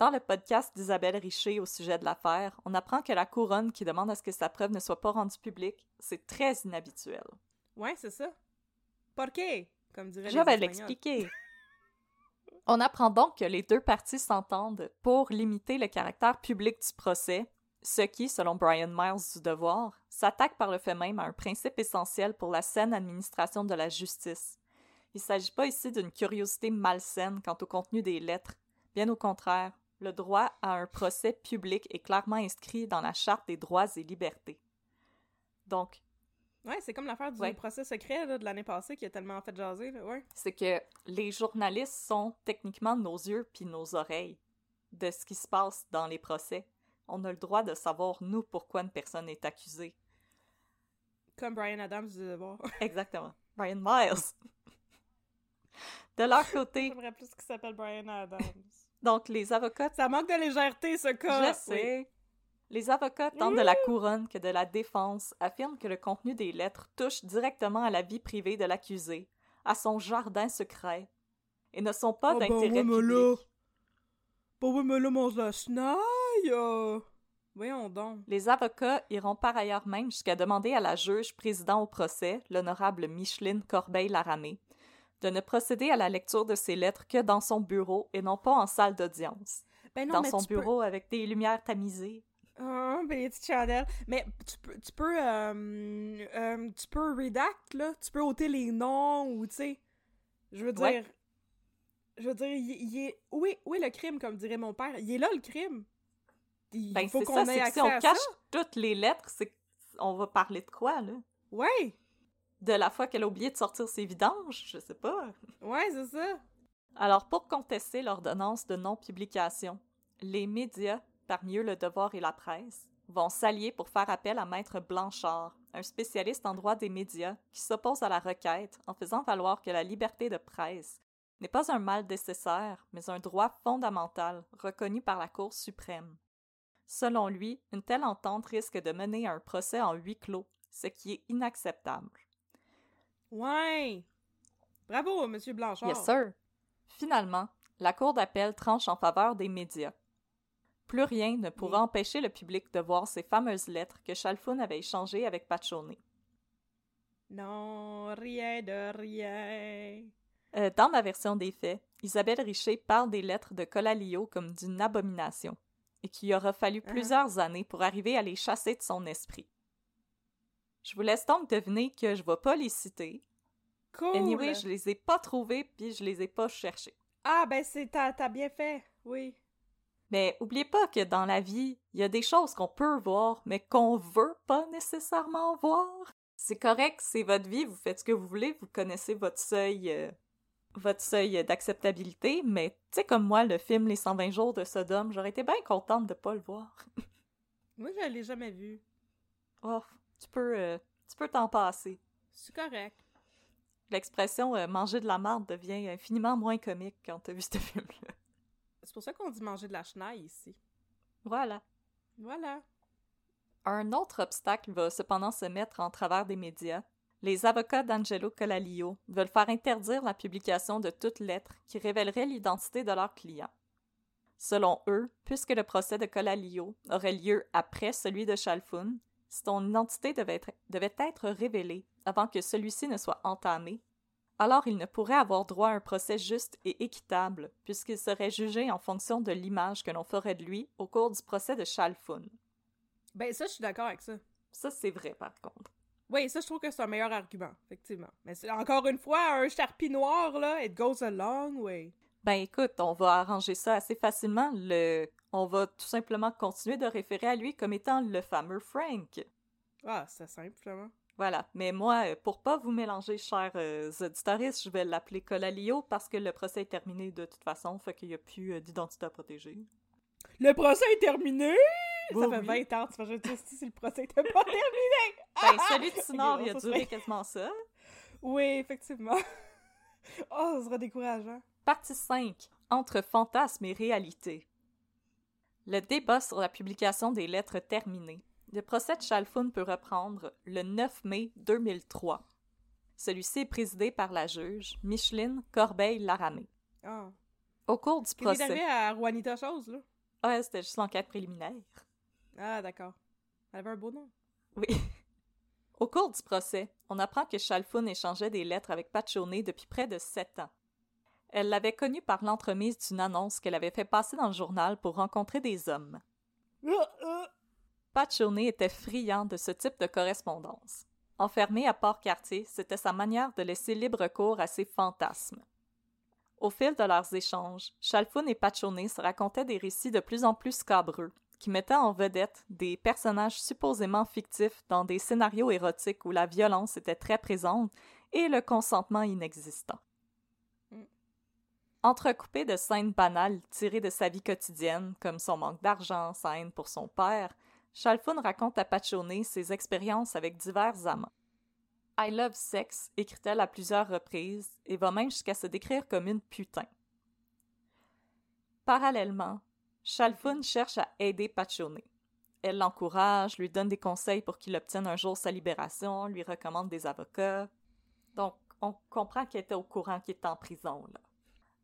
Dans le podcast d'Isabelle Richer au sujet de l'affaire, on apprend que la couronne qui demande à ce que sa preuve ne soit pas rendue publique, c'est très inhabituel. Ouais, c'est ça. ¿Por qué? Comme dirait Je les vais l'expliquer. On apprend donc que les deux parties s'entendent pour limiter le caractère public du procès, ce qui, selon Brian Miles du Devoir, s'attaque par le fait même à un principe essentiel pour la saine administration de la justice. Il ne s'agit pas ici d'une curiosité malsaine quant au contenu des lettres. Bien au contraire, le droit à un procès public est clairement inscrit dans la Charte des droits et libertés. Donc, Ouais, c'est comme l'affaire du Ouais. procès secret là, de l'année passée qui a tellement fait jaser. Là. Ouais. c'est que les journalistes sont techniquement nos yeux puis nos oreilles de ce qui se passe dans les procès. On a le droit de savoir, nous, pourquoi une personne est accusée. Comme Brian Adams du devoir. Exactement. Brian Miles. De leur côté, J'aimerais plus qu'il s'appelle Brian Adams. Donc les avocats, Ça manque de légèreté, ce cas. je sais, les avocats tant de la couronne que de la défense affirment que le contenu des lettres touche directement à la vie privée de l'accusé, à son jardin secret, et ne sont pas Ah ben d'intérêt là- public. Oui, mais là, euh. Voyons donc. Les avocats iront par ailleurs même jusqu'à demander à la juge président au procès, l'honorable Micheline Corbeil-Laramé, de ne procéder à la lecture de ces lettres que dans son bureau et non pas en salle d'audience. Ben non, Dans son peux- bureau avec des lumières tamisées. Ah, ben, petites chandelles. Mais tu peux, tu peux, euh, euh, tu peux redact, là. Tu peux ôter les noms ou, tu sais. Je veux dire. Ouais. Je veux dire, il, il est. Où est, où est le crime, comme dirait mon père? Il est là, le crime. Il Ben, faut qu'on ait accès si on à cache ça. toutes les lettres, c'est on va parler de quoi, là? Ouais, De la fois qu'elle a oublié de sortir ses vidanges? Je sais pas. ouais, c'est ça. Alors, pour contester l'ordonnance de non-publication, les médias, parmi eux le Devoir et la presse, vont s'allier pour faire appel à Maître Blanchard, un spécialiste en droit des médias qui s'oppose à la requête en faisant valoir que la liberté de presse n'est pas un mal nécessaire, mais un droit fondamental reconnu par la Cour suprême. Selon lui, une telle entente risque de mener à un procès en huis clos, ce qui est inacceptable. Ouais. Bravo, Monsieur Blanchard. Yes, sir. Finalement, la Cour d'appel tranche en faveur des médias. Plus rien ne pourra Oui. empêcher le public de voir ces fameuses lettres que Chalfoun avait échangées avec Pachone. Non, rien de rien. Euh, dans ma version des faits, Isabelle Richer parle des lettres de Colalio comme d'une abomination, et qu'il aura fallu Ah. plusieurs années pour arriver à les chasser de son esprit. Je vous laisse donc deviner que je ne vais pas les citer. Cool. Anyway, je les ai pas trouvés puis je les ai pas cherchés. Ah, ben, c'est, t'as, t'as bien fait. Oui. Mais oubliez pas que dans la vie, il y a des choses qu'on peut voir, mais qu'on veut pas nécessairement voir. C'est correct, c'est votre vie, vous faites ce que vous voulez, vous connaissez votre seuil, euh, votre seuil d'acceptabilité, mais tu sais comme moi, le film Les 120 jours de Sodome, j'aurais été bien contente de pas le voir. Moi, je l'ai jamais vu. oh, tu peux, euh, tu peux t'en passer. C'est correct. L'expression euh, manger de la marde devient infiniment moins comique quand t'as vu ce film-là. C'est pour ça qu'on dit manger de la chenaille ici. Voilà. Voilà. Un autre obstacle va cependant se mettre en travers des médias. Les avocats d'Angelo Colalio veulent faire interdire la publication de toute lettre qui révélerait l'identité de leur client. Selon eux, puisque le procès de Colalio aurait lieu après celui de Chalfoun, ton identité devait être, devait être révélée avant que celui-ci ne soit entamé, alors il ne pourrait avoir droit à un procès juste et équitable, puisqu'il serait jugé en fonction de l'image que l'on ferait de lui au cours du procès de Chalfun. Ben, ça, je suis d'accord avec ça. Ça, c'est vrai, par contre. Oui, ça, je trouve que c'est un meilleur argument, effectivement. Mais c'est- encore une fois, un charpie noir, là, it goes a long way. Ben écoute, on va arranger ça assez facilement. Le... On va tout simplement continuer de référer à lui comme étant le fameux Frank. Ah, c'est simple, finalement. Voilà. Mais moi, euh, pour pas vous mélanger, chers euh, auditoristes, je vais l'appeler Colalio parce que le procès est terminé de toute façon, fait qu'il n'y a plus euh, d'identité à protéger. Le procès est terminé! Oui, ça fait oui. 20 ans, tu imagines si si le procès était pas terminé! Ben, celui de Sinor, Ok, il a duré quasiment ça. Oui, effectivement. oh, ça serait décourageant. Partie 5. Entre fantasme et réalité. Le débat sur la publication des lettres terminé. Le procès de Chalfun peut reprendre le 9 mai 2003. Celui-ci est présidé par la juge Micheline Corbeil-Laramé. Ah. Au cours du procès... arrivé à Juanita Chose, là? Ah, c'était juste l'enquête préliminaire. Ah, d'accord. Elle avait un beau nom. Oui. Au cours du procès, on apprend que Chalfun échangeait des lettres avec Pachone depuis près de sept ans. Elle l'avait connu par l'entremise d'une annonce qu'elle avait fait passer dans le journal pour rencontrer des hommes. Pachone était friand de ce type de correspondance. Enfermé à Port-Cartier, c'était sa manière de laisser libre cours à ses fantasmes. Au fil de leurs échanges, Chalfun et Pachone se racontaient des récits de plus en plus scabreux, qui mettaient en vedette des personnages supposément fictifs dans des scénarios érotiques où la violence était très présente et le consentement inexistant. Entrecoupé de scènes banales tirées de sa vie quotidienne, comme son manque d'argent, sa haine pour son père, Chalfun raconte à Pachone ses expériences avec divers amants. I love sex, écrit-elle à plusieurs reprises, et va même jusqu'à se décrire comme une putain. Parallèlement, Chalfun cherche à aider Pachone. Elle l'encourage, lui donne des conseils pour qu'il obtienne un jour sa libération, lui recommande des avocats. Donc, on comprend qu'elle était au courant qu'il était en prison, là.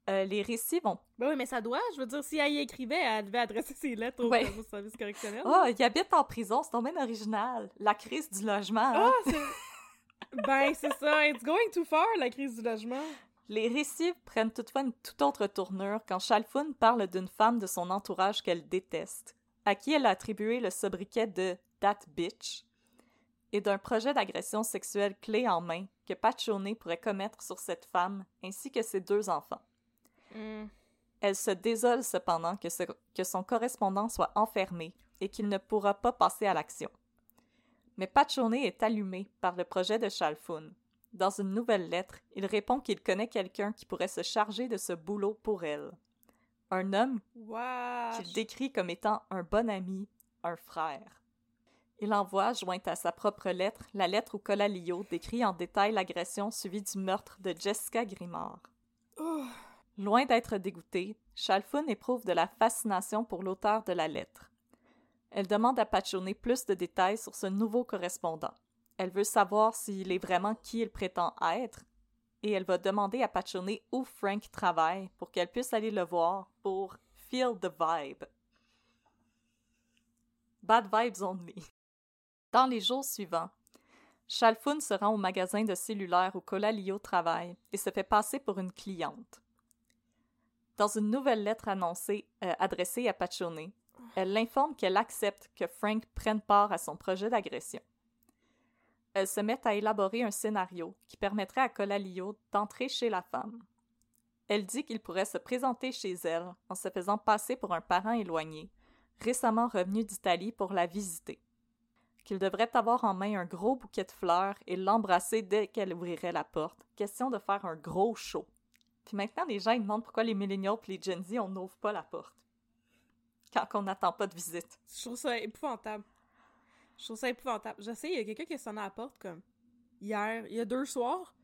Euh, les récits vont Ben oui, mais ça doit. Je veux dire, si elle y écrivait, elle devait adresser ses lettres au, Ouais. service correctionnel. Oh, il habite en prison, c'est tombé original. La crise du logement. hein? Ah, c'est... ben, c'est ça. It's going too far, la crise du logement. Les récits prennent toutefois une toute autre tournure quand Chalfun parle d'une femme de son entourage qu'elle déteste, à qui elle a attribué le sobriquet de That Bitch, et d'un projet d'agression sexuelle clé en main que Pachone pourrait commettre sur cette femme ainsi que ses deux enfants. Hmm. Elle se désole cependant que, ce- que son correspondant soit enfermé et qu'il ne pourra pas passer à l'action. Mais Pachone est allumé par le projet de Chalfun. Dans une nouvelle lettre, il répond qu'il connaît quelqu'un qui pourrait se charger de ce boulot pour elle. Un homme qu'il décrit comme étant un bon ami, un frère. Il envoie, jointe à sa propre lettre, la lettre où Colalio décrit en détail l'agression suivie du meurtre de Jessica Grimard. Loin d'être dégoûtée, Chalfun éprouve de la fascination pour l'auteur de la lettre. Elle demande à Pachone plus de détails sur ce nouveau correspondant. Elle veut savoir s'il est vraiment qui il prétend être, et elle va demander à Pachone où Frank travaille pour qu'elle puisse aller le voir pour feel the vibe. Bad vibes only. Dans les jours suivants, Chalfun se rend au magasin de cellulaire où Colalio travaille et se fait passer pour une cliente. Dans une nouvelle lettre annoncée, euh, adressée à Pachone, elle l'informe qu'elle accepte que Frank prenne part à son projet d'agression. Elle se met à élaborer un scénario qui permettrait à Colalio d'entrer chez la femme. Elle dit qu'il pourrait se présenter chez elle en se faisant passer pour un parent éloigné, récemment revenu d'Italie pour la visiter. Qu'il devrait avoir en main un gros bouquet de fleurs et l'embrasser dès qu'elle ouvrirait la porte. Question de faire un gros show. Puis maintenant, les gens ils demandent pourquoi les millennials et les Gen Z, on n'ouvre pas la porte. Quand on n'attend pas de visite. Je trouve ça épouvantable. Je trouve ça épouvantable. Je sais, il y a quelqu'un qui a sonné à la porte, comme, hier, il y a deux soirs.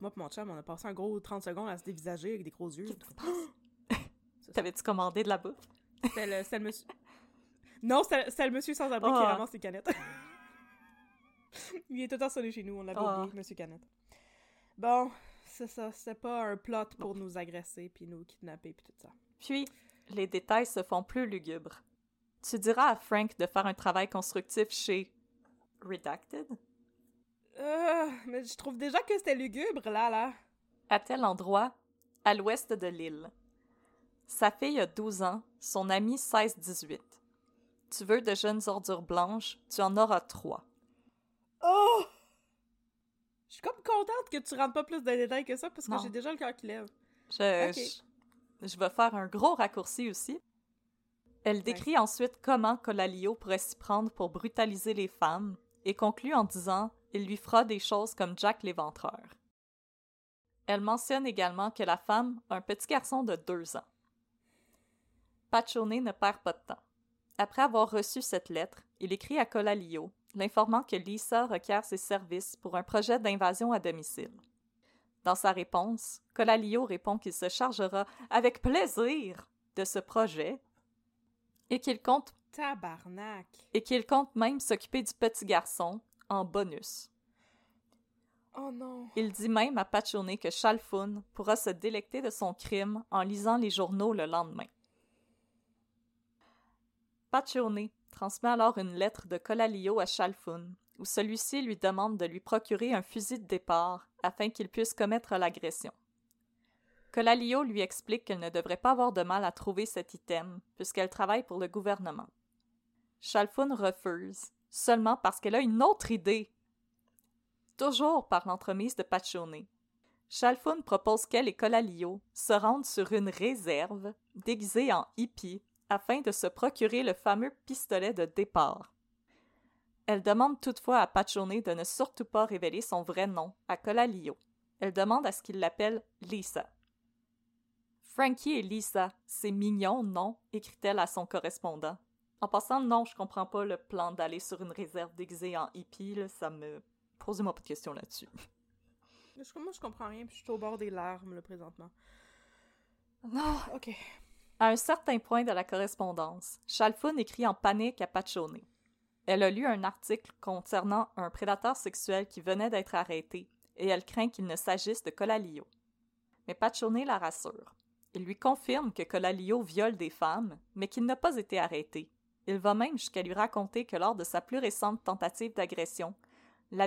Moi et mon chum, on a passé un gros 30 secondes à se dévisager avec des gros yeux. T'avais-tu commandé de la bouffe? C'était le, le monsieur... Non, c'était c'était le monsieur sans-abri qui Ah. ramasse les canettes. il est tout le temps sonné chez nous, on l'avait Ah. oublié, monsieur Canette. Bon, c'est ça, c'était pas un plot pour nous agresser, puis nous kidnapper, puis tout ça. Puis, les détails se font plus lugubres. Tu diras à Frank de faire un travail constructif chez Redacted? Euh, mais je trouve déjà que c'était lugubre, là, là. À tel endroit, à l'ouest de l'île. Sa fille a 12 ans, son ami 16-18. Tu veux de jeunes ordures blanches, tu en auras trois. Oh! Je suis comme contente que tu rentres pas plus de détails que ça parce que j'ai déjà le cœur qui lève. Je, Ok. je, je vais faire un gros raccourci aussi. Elle décrit ensuite comment Colalio pourrait s'y prendre pour brutaliser les femmes et conclut en disant il lui fera des choses comme Jack l'éventreur. Elle mentionne également que la femme a un petit garçon de deux ans. Pachone ne perd pas de temps. Après avoir reçu cette lettre, il écrit à Colalio, l'informant que Lisa requiert ses services pour un projet d'invasion à domicile. Dans sa réponse, Colalio répond qu'il se chargera avec plaisir de ce projet et qu'il compte Tabarnak. et qu'il compte même s'occuper du petit garçon en bonus. Oh non. Il dit même à Pachone que Chalfoun pourra se délecter de son crime en lisant les journaux le lendemain. Transmet alors une lettre de Colalio à Chalfoun, où celui-ci lui demande de lui procurer un fusil de départ afin qu'il puisse commettre l'agression. Colalio lui explique qu'elle ne devrait pas avoir de mal à trouver cet item, puisqu'elle travaille pour le gouvernement. Chalfoun refuse, seulement parce qu'elle a une autre idée. Toujours par l'entremise de Pachone. Chalfoun propose qu'elle et Colalio se rendent sur une réserve, déguisée en hippie, afin de se procurer le fameux pistolet de départ. Elle demande toutefois à Pachone de ne surtout pas révéler son vrai nom à Colalio. Elle demande à ce qu'il l'appelle Lisa. Frankie et Lisa, c'est mignon, non? écrit-elle à son correspondant. En passant, non, je comprends pas le plan d'aller sur une réserve déguisée en hippie, là, ça me. Posez-moi pas de questions là-dessus. Je- Moi, je comprends rien, puis je suis au bord des larmes, là, présentement. Non! Ok. À un certain point de la correspondance, Chalfoun écrit en panique à Pachone. Elle a lu un article concernant un prédateur sexuel qui venait d'être arrêté et elle craint qu'il ne s'agisse de Colalio. Mais Pachone la rassure. Il lui confirme que Colalio viole des femmes, mais qu'il n'a pas été arrêté. Il va même jusqu'à lui raconter que lors de sa plus récente tentative d'agression, la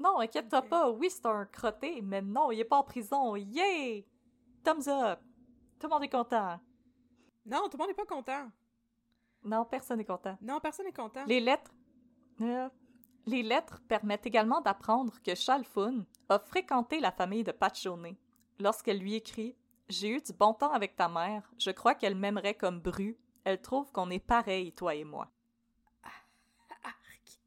Non, inquiète-toi pas, oui, c'est un crotté, mais non, il est pas en prison, yay! Thumbs up! Tout le monde est content. Non, tout le monde n'est pas content. Non, personne n'est content. Non, personne n'est content. Les lettres. Euh, les lettres permettent également d'apprendre que Chalfoun a fréquenté la famille de Pachone. Lorsqu'elle lui écrit J'ai eu du bon temps avec ta mère, je crois qu'elle m'aimerait comme Bru. Elle trouve qu'on est pareil, toi et moi. Ah, c'est-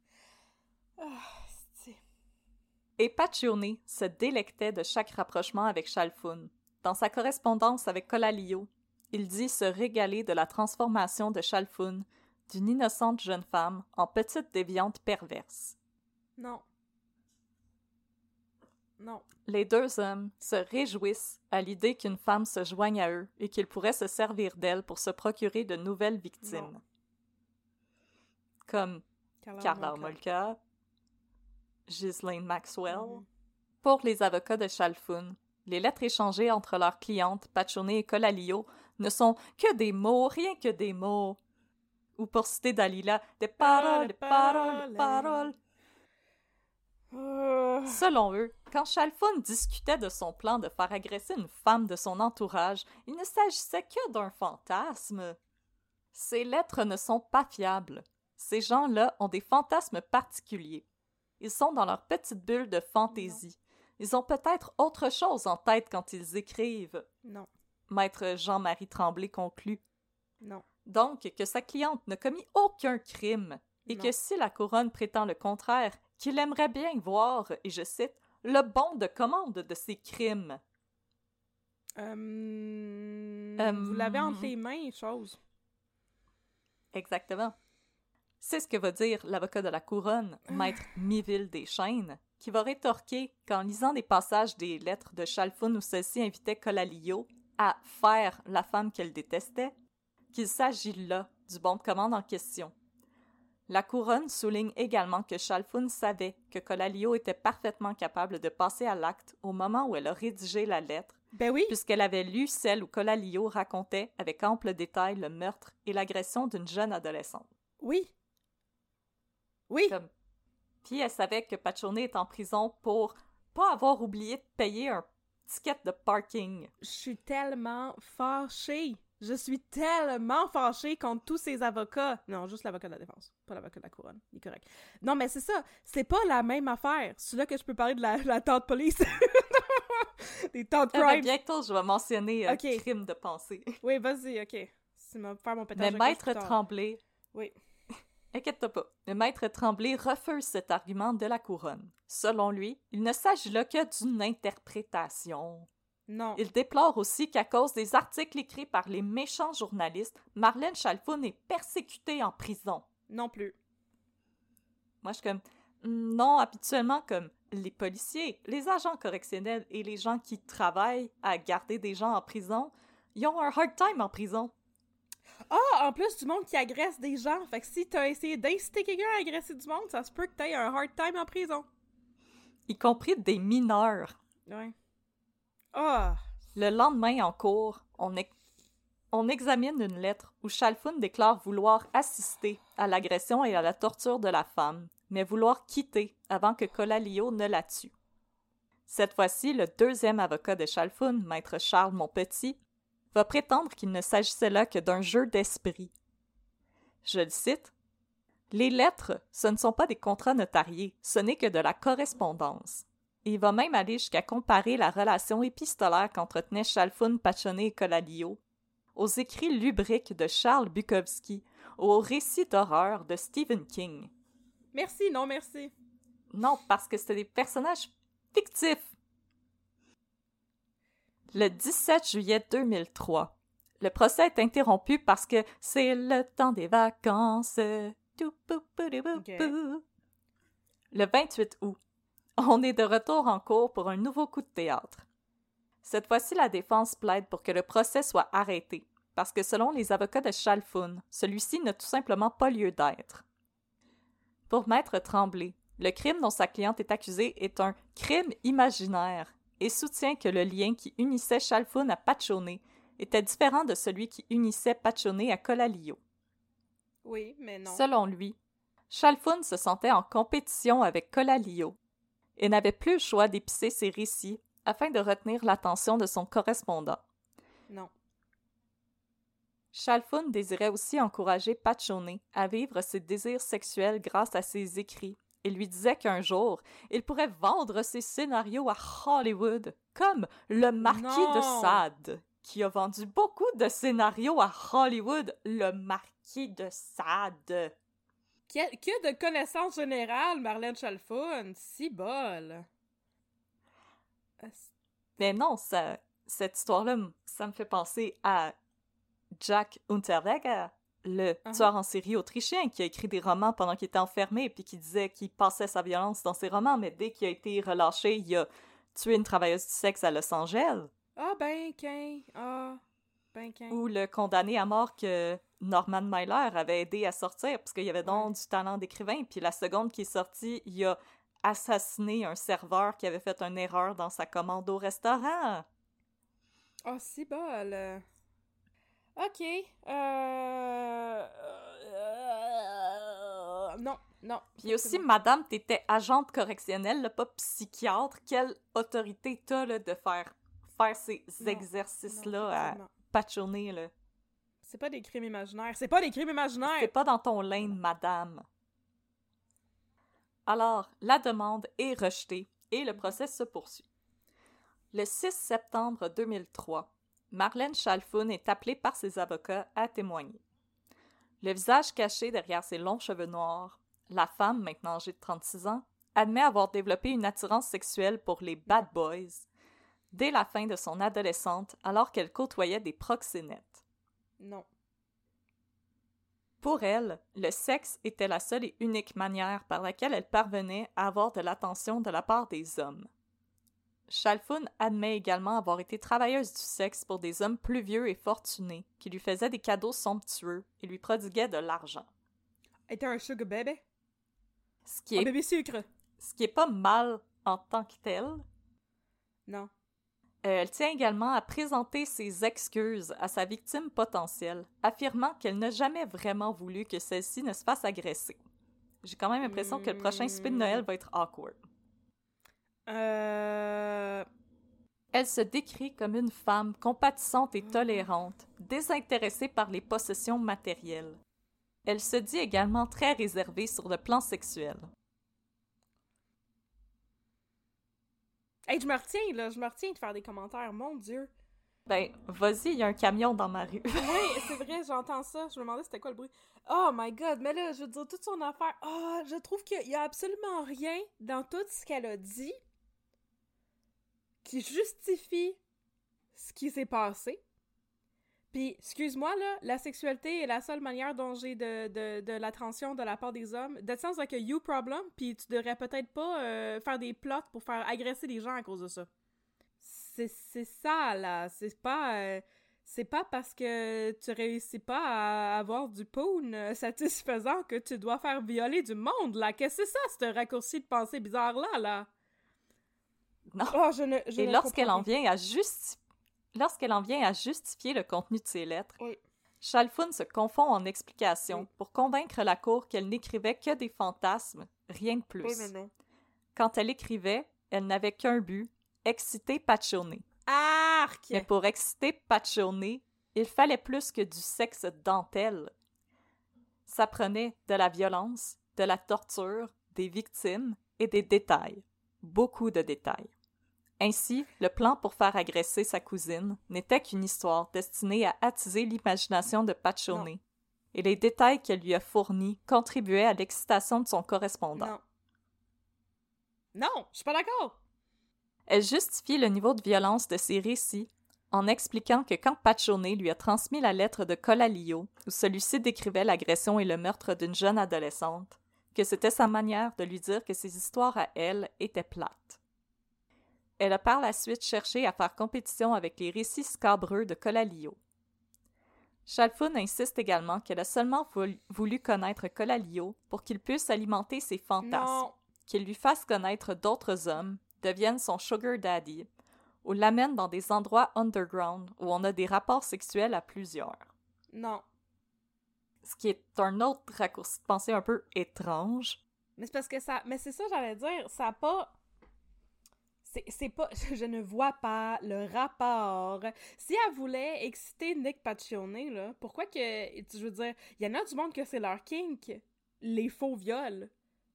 Et Paccione se délectait de chaque rapprochement avec Chalfoun. Dans sa correspondance avec Colalio, il dit se régaler de la transformation de Chalfoun d'une innocente jeune femme en petite déviante perverse. Non. Non. Les deux hommes se réjouissent à l'idée qu'une femme se joigne à eux et qu'ils pourraient se servir d'elle pour se procurer de nouvelles victimes. Non. Comme Carla Molka. Ghislaine Maxwell. Mhm. Pour les avocats de Chalfoun, les lettres échangées entre leurs clientes, Pachone et Colalio, ne sont que des mots, rien que des mots. Ou pour citer Dalila, des paroles, des paroles, des paroles. Euh, Selon eux, quand Chalfoun discutait de son plan de faire agresser une femme de son entourage, il ne s'agissait que d'un fantasme. Ces lettres ne sont pas fiables. Ces gens-là ont des fantasmes particuliers. Ils sont dans leur petite bulle de fantaisie. Ils ont peut-être autre chose en tête quand ils écrivent. Non. Maître Jean-Marie Tremblay conclut. Non. Donc, que sa cliente n'a commis aucun crime, et Non. que si la couronne prétend le contraire, qu'il aimerait bien voir, et je cite, le bon de commande de ces crimes. Euh, Vous l'avez entre les mains, chose. Exactement. C'est ce que va dire l'avocat de la couronne, maître Miville Deschaines, qui va rétorquer qu'en lisant des passages des lettres de Chalfun où celle-ci invitait Colalio à faire la femme qu'elle détestait, qu'il s'agit là du bon de commande en question. La couronne souligne également que Chalfun savait que Colalio était parfaitement capable de passer à l'acte au moment où elle a rédigé la lettre, Ben oui. puisqu'elle avait lu celle où Colalio racontait avec ample détail le meurtre et l'agression d'une jeune adolescente. Oui. Oui. Comme- Puis elle savait que Pachone est en prison pour pas avoir oublié de payer un ticket de parking. Je suis tellement fâchée. Je suis tellement fâchée contre tous ces avocats. Non, juste l'avocat de la défense, pas l'avocat de la couronne. Il est correct. Non, mais c'est ça. C'est pas la même affaire. C'est là que je peux parler de la, la tante police. Des tantes Eh ben, crime. bientôt, je vais mentionner euh, Ok. crime de pensée. Oui, vas-y, ok. Tu vas faire mon pétage Mais Maître. Tremblay, Oui. Inquiète-toi pas, le Maître Tremblay refuse cet argument de la couronne. Selon lui, il ne s'agit là que d'une interprétation. Non. Il déplore aussi qu'à cause des articles écrits par les méchants journalistes, Marlène Chalfoun est persécutée en prison. Non plus. Moi, je suis comme, Hmm, non, habituellement, comme les policiers, les agents correctionnels et les gens qui travaillent à garder des gens en prison, ils ont un hard time en prison. Ah, en plus du monde qui agresse des gens. Fait que si t'as essayé d'inciter quelqu'un à agresser du monde, ça se peut que t'aies un hard time en prison. y compris des mineurs. Ouais. Ah. Le lendemain en cours, on, ex- on examine une lettre où Chalfoun déclare vouloir assister à l'agression et à la torture de la femme, mais vouloir quitter avant que Colalio ne la tue. Cette fois-ci, le deuxième avocat de Chalfoun, maître Charles Monpetit, va prétendre qu'il ne s'agissait là que d'un jeu d'esprit. Je le cite. Les lettres, ce ne sont pas des contrats notariés, ce n'est que de la correspondance. Et il va même aller jusqu'à comparer la relation épistolaire qu'entretenaient Chalfoun, Pachonnet et Colalio aux écrits lubriques de Charles Bukowski, aux récits d'horreur de Stephen King. Merci, non merci. Non, parce que c'était des personnages fictifs. Le 17 juillet 2003, le procès est interrompu parce que c'est le temps des vacances. Le 28 août, on est de retour en cours pour un nouveau coup de théâtre. Cette fois-ci, la défense plaide pour que le procès soit arrêté, parce que selon les avocats de Chalfoun, celui-ci n'a tout simplement pas lieu d'être. Pour Maître Tremblay, le crime dont sa cliente est accusée est un crime imaginaire et soutient que le lien qui unissait Chalfoun à Pachone était différent de celui qui unissait Pachone à Colalio. Oui, mais non. Selon lui, Chalfoun se sentait en compétition avec Colalio et n'avait plus le choix d'épicer ses récits afin de retenir l'attention de son correspondant. Non. Chalfoun désirait aussi encourager Pachone à vivre ses désirs sexuels grâce à ses écrits et lui disait qu'un jour, il pourrait vendre ses scénarios à Hollywood, comme le marquis de. Sade, qui a vendu beaucoup de scénarios à Hollywood, le marquis de Sade. Que, que de connaissances générales, Marlène Chalfon. Si bol. Mais non, ça, cette histoire-là, ça me fait penser à Jack Unterweger, le Uh-huh. tueur en série autrichien qui a écrit des romans pendant qu'il était enfermé puis qui disait qu'il passait sa violence dans ses romans, mais dès qu'il a été relâché, il a tué une travailleuse du sexe à Los Angeles Ah, ben, qu'un. Ah, ben, qu'un. ou le condamné à mort que Norman Mailer avait aidé à sortir parce qu'il y avait donc Ouais. du talent d'écrivain. Puis la seconde qui est sortie, il a assassiné un serveur qui avait fait une erreur dans sa commande au restaurant. Ah, si bol. Ok. Euh... euh, Non, non. Puis aussi, bon. madame, t'étais agente correctionnelle, là, pas psychiatre. Quelle autorité t'as là, de faire, faire ces exercices-là à patchonner? Là? C'est pas des crimes imaginaires. C'est pas des crimes imaginaires! C'est pas dans ton lane, madame. Alors, la demande est rejetée et le procès se poursuit. Le 6 septembre 2003, Marlène Chalfoun est appelée par ses avocats à témoigner. Le visage caché derrière ses longs cheveux noirs, la femme, maintenant âgée de 36 ans, admet avoir développé une attirance sexuelle pour les bad boys, dès la fin de son adolescente alors qu'elle côtoyait des proxénètes. Non. Pour elle, le sexe était la seule et unique manière par laquelle elle parvenait à avoir de l'attention de la part des hommes. Chalfun admet également avoir été travailleuse du sexe pour des hommes plus vieux et fortunés qui lui faisaient des cadeaux somptueux et lui prodiguaient de l'argent. Était un sugar baby? Ce qui Un est, bébé sucre. ce qui est pas mal en tant que tel. Non. Euh, elle tient également à présenter ses excuses à sa victime potentielle, affirmant qu'elle n'a jamais vraiment voulu que celle-ci ne se fasse agresser. J'ai quand même l'impression que le prochain souper de Noël va être awkward. Euh... Elle se décrit comme une femme compatissante et tolérante, désintéressée par les possessions matérielles. Elle se dit également très réservée sur le plan sexuel. Hey, je me retiens, là. Je me retiens de faire des commentaires. Mon Dieu. Ben, vas-y, il y a un camion dans ma rue. Oui, c'est vrai, j'entends ça. Je me demandais c'était quoi le bruit. Oh my god, mais là, je veux dire, toute son affaire. Ah, je trouve qu'il y a absolument rien dans tout ce qu'elle a dit qui justifie ce qui s'est passé. Puis, excuse-moi, là, la sexualité est la seule manière dont j'ai de, de, de l'attention de la part des hommes. That sounds like a you problem, puis tu devrais peut-être pas euh, faire des plots pour faire agresser les gens à cause de ça. C'est ça, là. C'est pas... euh, c'est pas parce que tu réussis pas à avoir du poon euh, satisfaisant que tu dois faire violer du monde, là. Qu'est-ce que c'est ça, ce raccourci de pensée bizarre-là, là? Non. Oh, je ne, je Et lorsqu'elle en vient à justi- lorsqu'elle en vient à justifier le contenu de ses lettres, Oui. Chalfun se confond en explications Oui. pour convaincre la cour qu'elle n'écrivait que des fantasmes, rien de plus. Oui, mais non. Quand elle écrivait, elle n'avait qu'un but, exciter Paccione. Arc! Mais pour exciter Paccione, il fallait plus que du sexe dentelle. Ça prenait de la violence, de la torture, des victimes et des détails. Beaucoup de détails. Ainsi, le plan pour faire agresser sa cousine n'était qu'une histoire destinée à attiser l'imagination de. Non. Et les détails qu'elle lui a fournis contribuaient à l'excitation de son correspondant. Non. Non, je suis pas d'accord. Elle justifie le niveau de violence de ses récits en expliquant que quand Paccione lui a transmis la lettre de Colalio, où celui-ci décrivait l'agression et le meurtre d'une jeune adolescente, que c'était sa manière de lui dire que ses histoires à elle étaient plates. Elle a par la suite cherché à faire compétition avec les récits scabreux de Colalio. Chalfun insiste également qu'elle a seulement voulu- connaître Colalio pour qu'il puisse alimenter ses fantasmes qu'il lui fasse connaître d'autres hommes, devienne son sugar daddy, ou l'amène dans des endroits underground où on a des rapports sexuels à plusieurs. Non. Ce qui est un autre raccourci de pensée un peu étrange. Mais c'est parce que ça. Mais c'est ça, j'allais dire. Ça a pas. C'est pas. Je ne vois pas le rapport. Si elle voulait exciter Nick Paccione, là, pourquoi que. Je veux dire, il y en a du monde que c'est leur kink, les faux viols.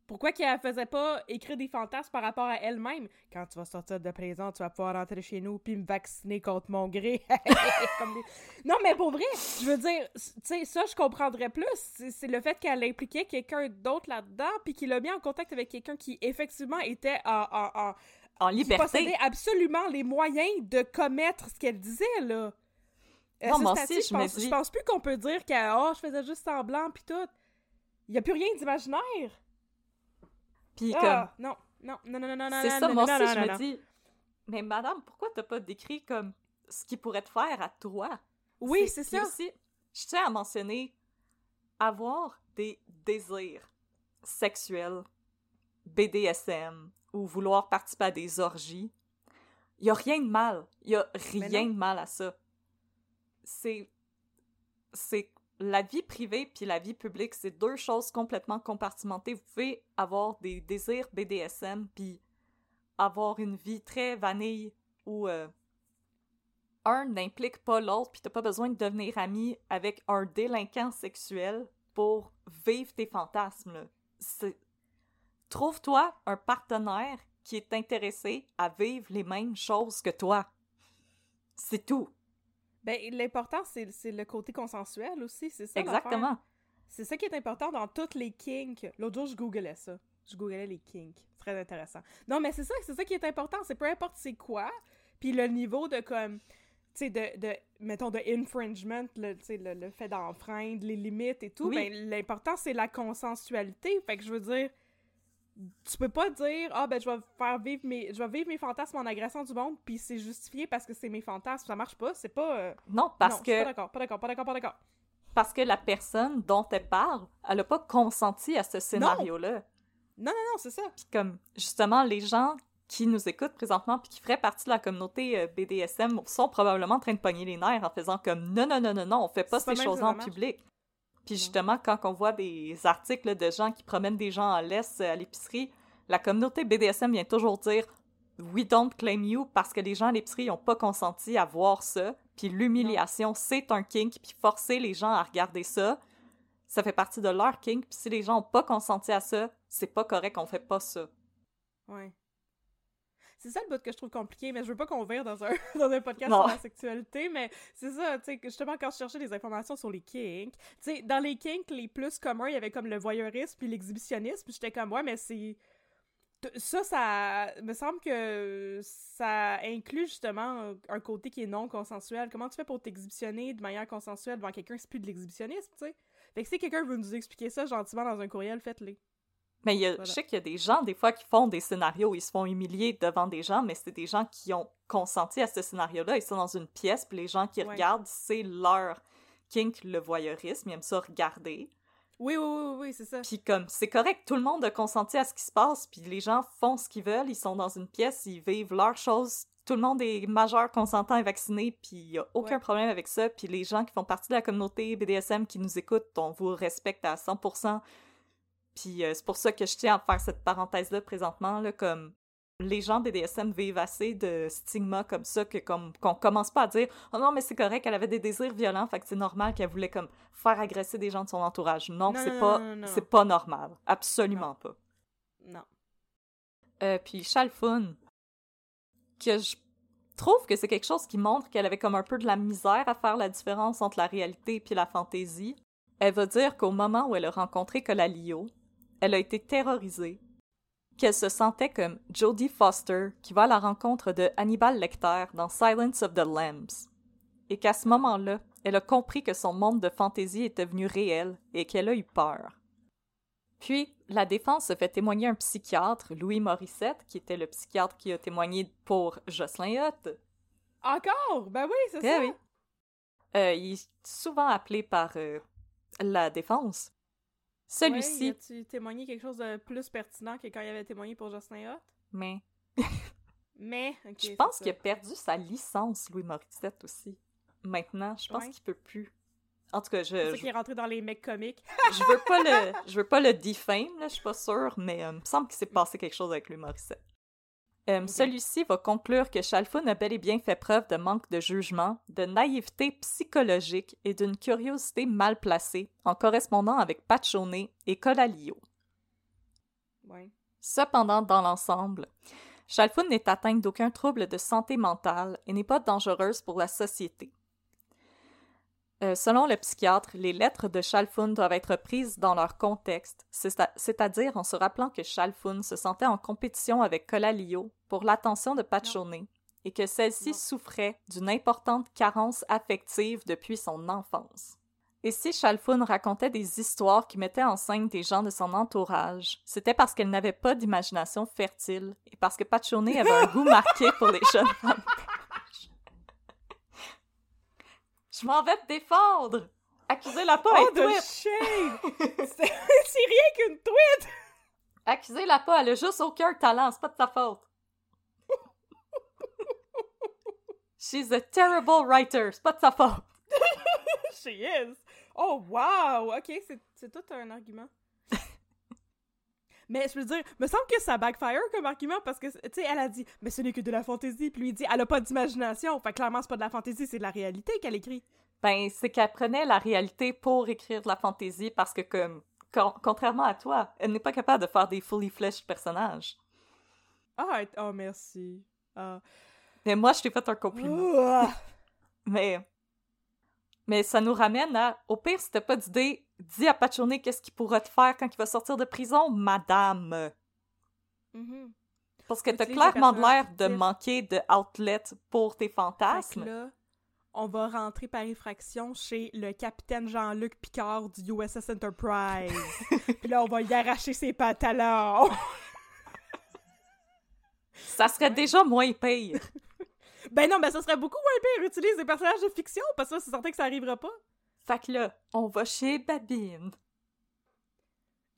Pourquoi qu'elle faisait pas écrire des fantasmes par rapport à elle-même? Quand tu vas sortir de prison, tu vas pouvoir rentrer chez nous puis me vacciner contre mon gré. Non, mais pour vrai, je veux dire, tu sais, ça, je comprendrais plus. C'est le fait qu'elle impliquait quelqu'un d'autre là-dedans puis qu'il l'a mis en contact avec quelqu'un qui, effectivement, était en En qui liberté. possédait absolument les moyens de commettre ce qu'elle disait, là. Euh, Non, aussi, assez, je me pense, dis- je pense plus qu'on peut dire que oh, je faisais juste semblant puis tout. Il y a plus rien d'imaginaire. Puis Ah, non, non, non, non, non, non, comme, c'est non, ça, non, moi non, aussi, non, je non, me non. dis, mais madame, pourquoi t'as pas décrit comme ce qui pourrait te faire à toi? Oui, c'est ça. aussi, je tiens à mentionner avoir des désirs sexuels, BDSM, ou vouloir participer à des orgies. Il y a rien de mal. Il y a rien de mal à ça. C'est c'est la vie privée puis la vie publique, c'est deux choses complètement compartimentées. Vous pouvez avoir des désirs BDSM puis avoir une vie très vanille où euh, un n'implique pas l'autre, puis t'as pas besoin de devenir ami avec un délinquant sexuel pour vivre tes fantasmes. C'est- Trouve-toi un partenaire qui est intéressé à vivre les mêmes choses que toi. C'est tout. Ben, l'important, c'est c'est le côté consensuel aussi, c'est ça. l'affaire. Exactement. C'est ça qui est important dans toutes les kinks. L'autre jour, je googlais ça. Je googlais les kinks. C'est très intéressant. Non, mais c'est ça, c'est ça qui est important. C'est peu importe c'est quoi. Puis le niveau de comme, tu sais, de, de, mettons, de infringement, le, le, le fait d'enfreindre les limites et tout, Oui. ben l'important c'est la consensualité. Fait que je veux dire, tu peux pas dire ah ben je vais faire vivre mes je vais vivre mes fantasmes en agressant du monde puis c'est justifié parce que c'est mes fantasmes ça marche pas c'est pas euh, Non, parce non, que pas d'accord pas d'accord pas d'accord pas d'accord parce que la personne dont elle parle, elle a pas consenti à ce scénario-là. non non non c'est ça Puis comme justement les gens qui nous écoutent présentement puis qui feraient partie de la communauté euh, BDSM sont probablement en train de pogner les nerfs en faisant comme non non non non non, on fait pas ces choses en marche. public. Puis justement quand on voit des articles de gens qui promènent des gens en laisse euh, à l'épicerie, la communauté BDSM vient toujours dire we don't claim you parce que les gens à l'épicerie n'ont pas consenti à voir ça. Puis l'humiliation, c'est un kink, puis forcer les gens à regarder ça, ça fait partie de leur kink. Puis si les gens n'ont pas consenti à ça, c'est pas correct, on fait pas ça. ouais c'est ça le bout que je trouve compliqué, mais je veux pas qu'on vire dans un, dans un podcast Non. sur la sexualité, mais c'est ça, tu sais, justement, quand je cherchais des informations sur les kinks, tu sais, dans les kinks les plus communs, il y avait comme le voyeurisme puis l'exhibitionnisme, puis j'étais comme, ouais, mais c'est... Ça, ça me semble que ça inclut justement un côté qui est non consensuel. Comment tu fais pour t'exhibitionner de manière consensuelle devant quelqu'un, c'est plus de l'exhibitionnisme, tu sais? Fait que si quelqu'un veut nous expliquer ça gentiment dans un courriel, faites-le. Mais il y a, Voilà. je sais qu'il y a des gens, des fois, qui font des scénarios où ils se font humilier devant des gens, mais c'est des gens qui ont consenti à ce scénario-là. Ils sont dans une pièce, puis les gens qui Ouais. regardent, c'est leur kink, le voyeurisme. Ils aiment ça regarder. Oui, oui, oui, oui, c'est ça. Puis comme, c'est correct, tout le monde a consenti à ce qui se passe, puis les gens font ce qu'ils veulent, ils sont dans une pièce, ils vivent leurs choses. Tout le monde est majeur, consentant et vacciné, puis il y a aucun Ouais. problème avec ça. Puis les gens qui font partie de la communauté BDSM qui nous écoutent, on vous respecte à 100%. Puis euh, c'est pour ça que je tiens à faire cette parenthèse-là présentement, là, comme les gens BDSM vivent assez de stigma comme ça que comme qu'on commence pas à dire oh non mais c'est correct elle avait des désirs violents fait que c'est normal qu'elle voulait comme faire agresser des gens de son entourage non, Non, c'est pas c'est pas normal. Absolument pas. Non. euh, puis Chalfun que je trouve que c'est quelque chose qui montre qu'elle avait comme un peu de la misère à faire la différence entre la réalité puis la fantaisie. Elle va dire qu'au moment où elle a rencontré Colalio elle a été terrorisée qu'elle se sentait comme Jodie Foster qui va à la rencontre de Hannibal Lecter dans Silence of the Lambs, et qu'à ce moment-là, elle a compris que son monde de fantaisie était devenu réel et qu'elle a eu peur. Puis, la défense se fait témoigner un psychiatre, Louis Morissette, qui était le psychiatre qui a témoigné pour Jocelyn Hutt. Encore? Ben oui, c'est Eh ça. oui. Euh, il est souvent appelé par euh, la défense. Celui-ci, Ouais, tu témoigné quelque chose de plus pertinent que quand il avait témoigné pour Justin Hott? mais Mais. Je c'est pense qu'il a perdu sa licence, Louis Morissette aussi. Maintenant, je pense Ouais. qu'il peut plus. En tout cas, C'est ça je, qui est rentré dans les mecs comiques. je, je veux pas le, je veux pas le defame, là, je suis pas sûre, mais euh, il me semble qu'il s'est passé quelque chose avec Louis Morissette. Euh, Celui-ci va conclure que Chalfun a bel et bien fait preuve de manque de jugement, de naïveté psychologique et d'une curiosité mal placée en correspondant avec Pachone et Colalio. Ouais. Cependant, dans l'ensemble, Chalfun n'est atteinte d'aucun trouble de santé mentale et n'est pas dangereuse pour la société. Euh, selon le psychiatre, les lettres de Chalfun doivent être prises dans leur contexte, c'est- c'est-à-dire en se rappelant que Chalfun se sentait en compétition avec Colalio pour l'attention de Pachone et que celle-ci souffrait d'une importante carence affective depuis son enfance. Et si Chalfun racontait des histoires qui mettaient en scène des gens de son entourage, c'était parce qu'elle n'avait pas d'imagination fertile et parce que Pachone avait un goût marqué pour les jeunes femmes. Je m'en vais te défendre! Accusez-la pas, Oh, elle tweet! C'est rien qu'une tweet! Accusez-la pas, elle a juste aucun talent, c'est pas de sa faute. She's a terrible writer, c'est pas de sa faute. She is! Oh, wow! Ok, c'est tout un argument. Mais je veux dire, me semble que ça backfire comme argument parce que, tu sais, elle a dit, mais ce n'est que de la fantaisie, puis lui il dit, elle a pas d'imagination. Fait clairement, c'est pas de la fantaisie, c'est de la réalité qu'elle écrit. Ben, c'est qu'elle prenait la réalité pour écrire de la fantaisie parce que, comme, con- contrairement à toi, elle n'est pas capable de faire des fully fleshed personnages. Ah, oh, merci. Ah. Mais moi, je t'ai fait un compliment. Mais. Mais ça nous ramène à. Au pire, si t'as pas d'idée, dis à Pachone qu'est-ce qu'il pourra te faire quand il va sortir de prison, madame. Mhm. Parce que t'as clairement l'air de manquer de outlet pour tes fantasmes. là, on va rentrer par effraction chez le capitaine Jean-Luc Picard du USS Enterprise. Puis là, on va y arracher ses pantalons. Ça serait déjà moins pire. ben non, ben ça serait beaucoup moins pire. Utilise des personnages de fiction, parce que c'est certain que ça arrivera pas. Fait que là, on va chez Babine.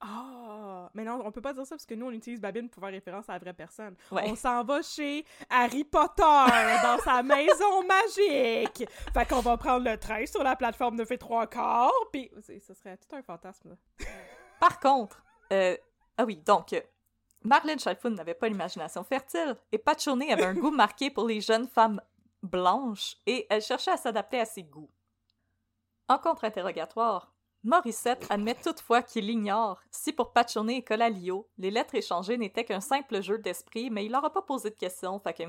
Ah, mais non, on peut pas dire ça parce que nous, on utilise Babine pour faire référence à la vraie personne. Ouais. On s'en va chez Harry Potter dans sa maison magique. Fait qu'on va prendre le train sur la plateforme 9 et 3 quarts, puis ce serait tout un fantasme. Par contre, euh, ah oui, donc, euh, Marlène Chalfoun n'avait pas l'imagination fertile et Pachonnet avait un goût marqué pour les jeunes femmes blanches et elle cherchait à s'adapter à ses goûts. En contre-interrogatoire, Morissette admet toutefois qu'il ignore si pour Pachonnet et Colalio, les lettres échangées n'étaient qu'un simple jeu d'esprit, mais il leur a pas posé de questions, fait que.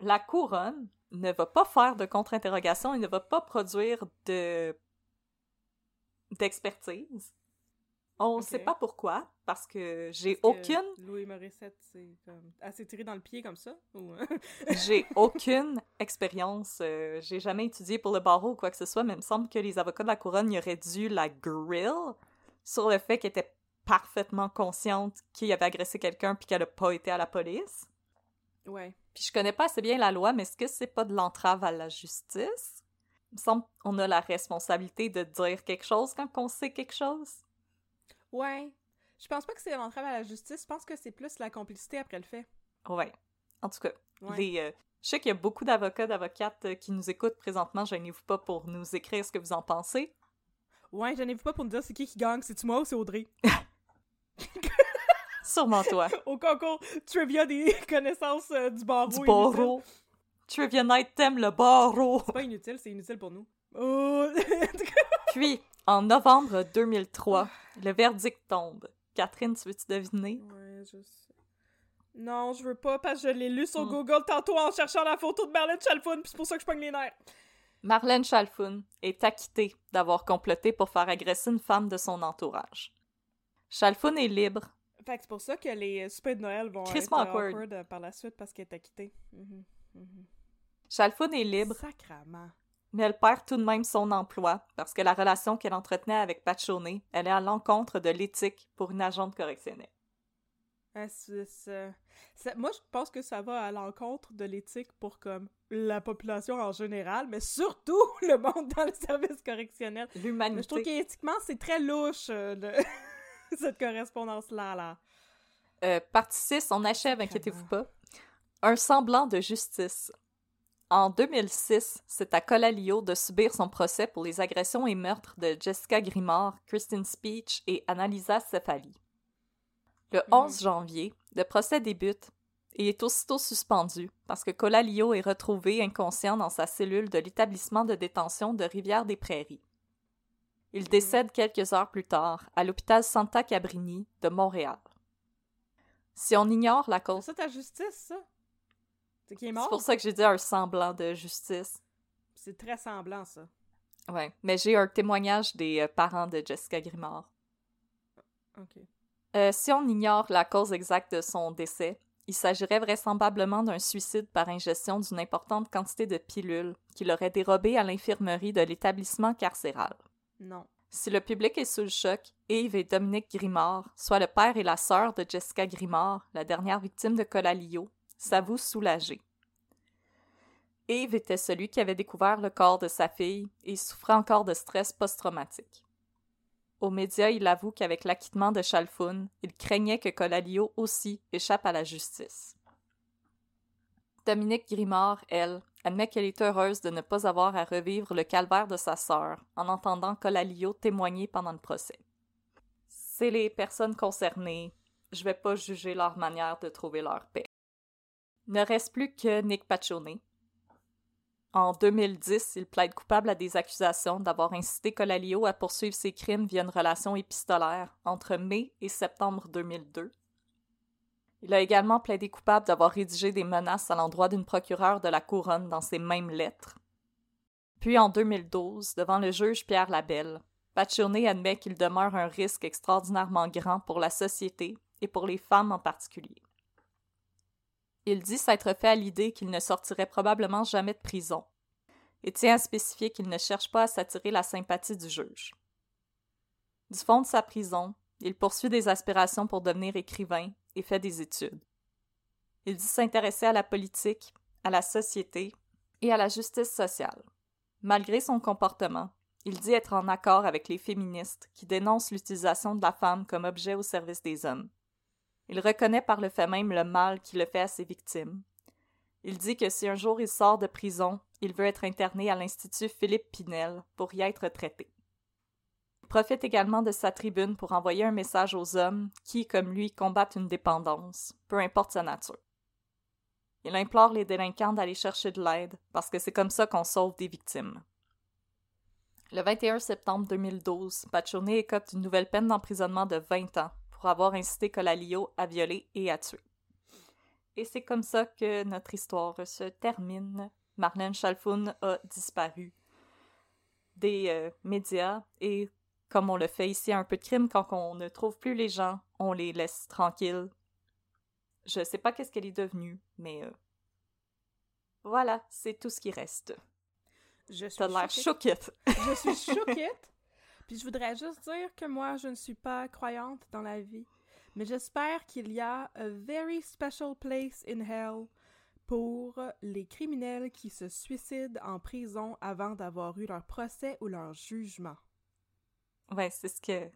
La couronne ne va pas faire de contre-interrogation et ne va pas produire de d'expertise. On Ok. sait pas pourquoi, parce que j'ai aucune Louis Morissette, c'est comme. Elle s'est tirée dans le pied comme ça? Ou... J'ai aucune expérience. euh, j'ai jamais étudié pour le barreau ou quoi que ce soit, mais il me semble que les avocats de la couronne y auraient dû la grill sur le fait qu'elle était parfaitement consciente qu'il avait agressé quelqu'un puis qu'elle a pas été à la police. ouais. Puis je connais pas assez bien la loi, mais est-ce que c'est pas de l'entrave à la justice? Il me semble qu'on a la responsabilité de dire quelque chose quand on sait quelque chose. Ouais. Je pense pas que c'est l'entrave à la justice. Je pense que c'est plus la complicité après le fait. Ouais. En tout cas, Ouais. les, euh, je sais qu'il y a beaucoup d'avocats, d'avocates euh, qui nous écoutent présentement. Gênez-vous pas pour nous écrire ce que vous en pensez? Ouais, gênez-vous pas pour nous dire c'est qui qui gagne, c'est-tu moi ou c'est Audrey? Sûrement toi. Au concours trivia des connaissances euh, du barreau. du barreau. Trivia Night t'aime le barreau. C'est pas inutile, c'est inutile pour nous. Oh! Puis, en novembre 2003, le verdict tombe. Catherine, tu veux-tu deviner? ouais, je sais. Non, je veux pas parce que je l'ai lu sur Hmm. Google tantôt en cherchant la photo de Marlène Chalfoun, puis c'est pour ça que je pogne les nerfs. Marlène Chalfoun est acquittée d'avoir comploté pour faire agresser une femme de son entourage. Chalfoun est libre. Fait que c'est pour ça que les soupers de Noël vont Crissement être awkward. awkward euh, par la suite parce qu'elle est acquittée. Mhm. Chalfoun est libre, Sacrament. Mais elle perd tout de même son emploi parce que la relation qu'elle entretenait avec Pachonnet, elle est à l'encontre de l'éthique pour une agente correctionnelle. Ah, Moi, je pense que ça va à l'encontre de l'éthique pour comme la population en général, mais surtout le monde dans le service correctionnel. Mais je trouve L'humanité. qu'éthiquement, c'est très louche, euh, le- cette correspondance-là. Là. Euh, partie 6, on achève, inquiétez-vous pas. Un semblant de justice. En 2006, c'est à Colalio de subir son procès pour les agressions et meurtres de Jessica Grimard, Christine Speech et Annalisa Cefali. Le 11 janvier, le procès débute et est aussitôt suspendu parce que Colalio est retrouvé inconscient dans sa cellule de l'établissement de détention de Rivière-des-Prairies. Il décède quelques heures plus tard à l'hôpital Santa Cabrini de Montréal. Si on ignore la C'est cause, ça ta justice, ça? C'est qui est c'est mort? pour ça que j'ai dit un semblant de justice. C'est très semblant, ça. Ouais, mais j'ai un témoignage des euh, parents de Jessica Grimard. OK. Euh, si on ignore la cause exacte de son décès, il s'agirait vraisemblablement d'un suicide par ingestion d'une importante quantité de pilules qu'il aurait dérobées à l'infirmerie de l'établissement carcéral. Non. Si le public est sous le choc, Yves et Dominique Grimard, soit le père et la sœur de Jessica Grimard, la dernière victime de Colalio, s'avouent soulagés. Yves était celui qui avait découvert le corps de sa fille et souffrait encore de stress post-traumatique. Aux médias, il avoue qu'avec l'acquittement de Chalfoun, il craignait que Colalio aussi échappe à la justice. Dominique Grimard, elle, admet qu'elle est heureuse de ne pas avoir à revivre le calvaire de sa sœur en entendant Colalio témoigner pendant le procès. C'est les personnes concernées. Je vais pas juger leur manière de trouver leur paix. Ne reste plus que Nick Pachonnet. En 2010, il plaide coupable à des accusations d'avoir incité Colalio à poursuivre ses crimes via une relation épistolaire entre mai et septembre 2002. Il a également plaidé coupable d'avoir rédigé des menaces à l'endroit d'une procureure de la couronne dans ces mêmes lettres. Puis en 2012, devant le juge Pierre Labelle, Pachonnet admet qu'il demeure un risque extraordinairement grand pour la société et pour les femmes en particulier. Il dit s'être fait à l'idée qu'il ne sortirait probablement jamais de prison, et tient à spécifier qu'il ne cherche pas à s'attirer la sympathie du juge. Du fond de sa prison, il poursuit des aspirations pour devenir écrivain et fait des études. Il dit s'intéresser à la politique, à la société et à la justice sociale. Malgré son comportement, il dit être en accord avec les féministes qui dénoncent l'utilisation de la femme comme objet au service des hommes. Il reconnaît par le fait même le mal qu'il le fait à ses victimes. Il dit que si un jour il sort de prison, il veut être interné à l'Institut Philippe Pinel pour y être traité. Il profite également de sa tribune pour envoyer un message aux hommes qui, comme lui, combattent une dépendance, peu importe sa nature. Il implore les délinquants d'aller chercher de l'aide parce que c'est comme ça qu'on sauve des victimes. Le 21 septembre 2012, Pachone écope d'une nouvelle peine d'emprisonnement de 20 ans pour avoir incité Colalio à violer et à tuer. Et c'est comme ça que notre histoire se termine. Marlène Chalfoun a disparu des euh, médias et comme on le fait ici un peu de crime, quand on ne trouve plus les gens, on les laisse tranquilles. Je sais pas qu'est-ce qu'elle est devenue, mais euh, voilà, c'est tout ce qui reste. Je suis T'as l'air choquée. Je suis choquée. Puis je voudrais juste dire que moi, je ne suis pas croyante dans la vie. Mais j'espère qu'il y a a very special place in hell pour les criminels qui se suicident en prison avant d'avoir eu leur procès ou leur jugement. Ouais, c'est ce que.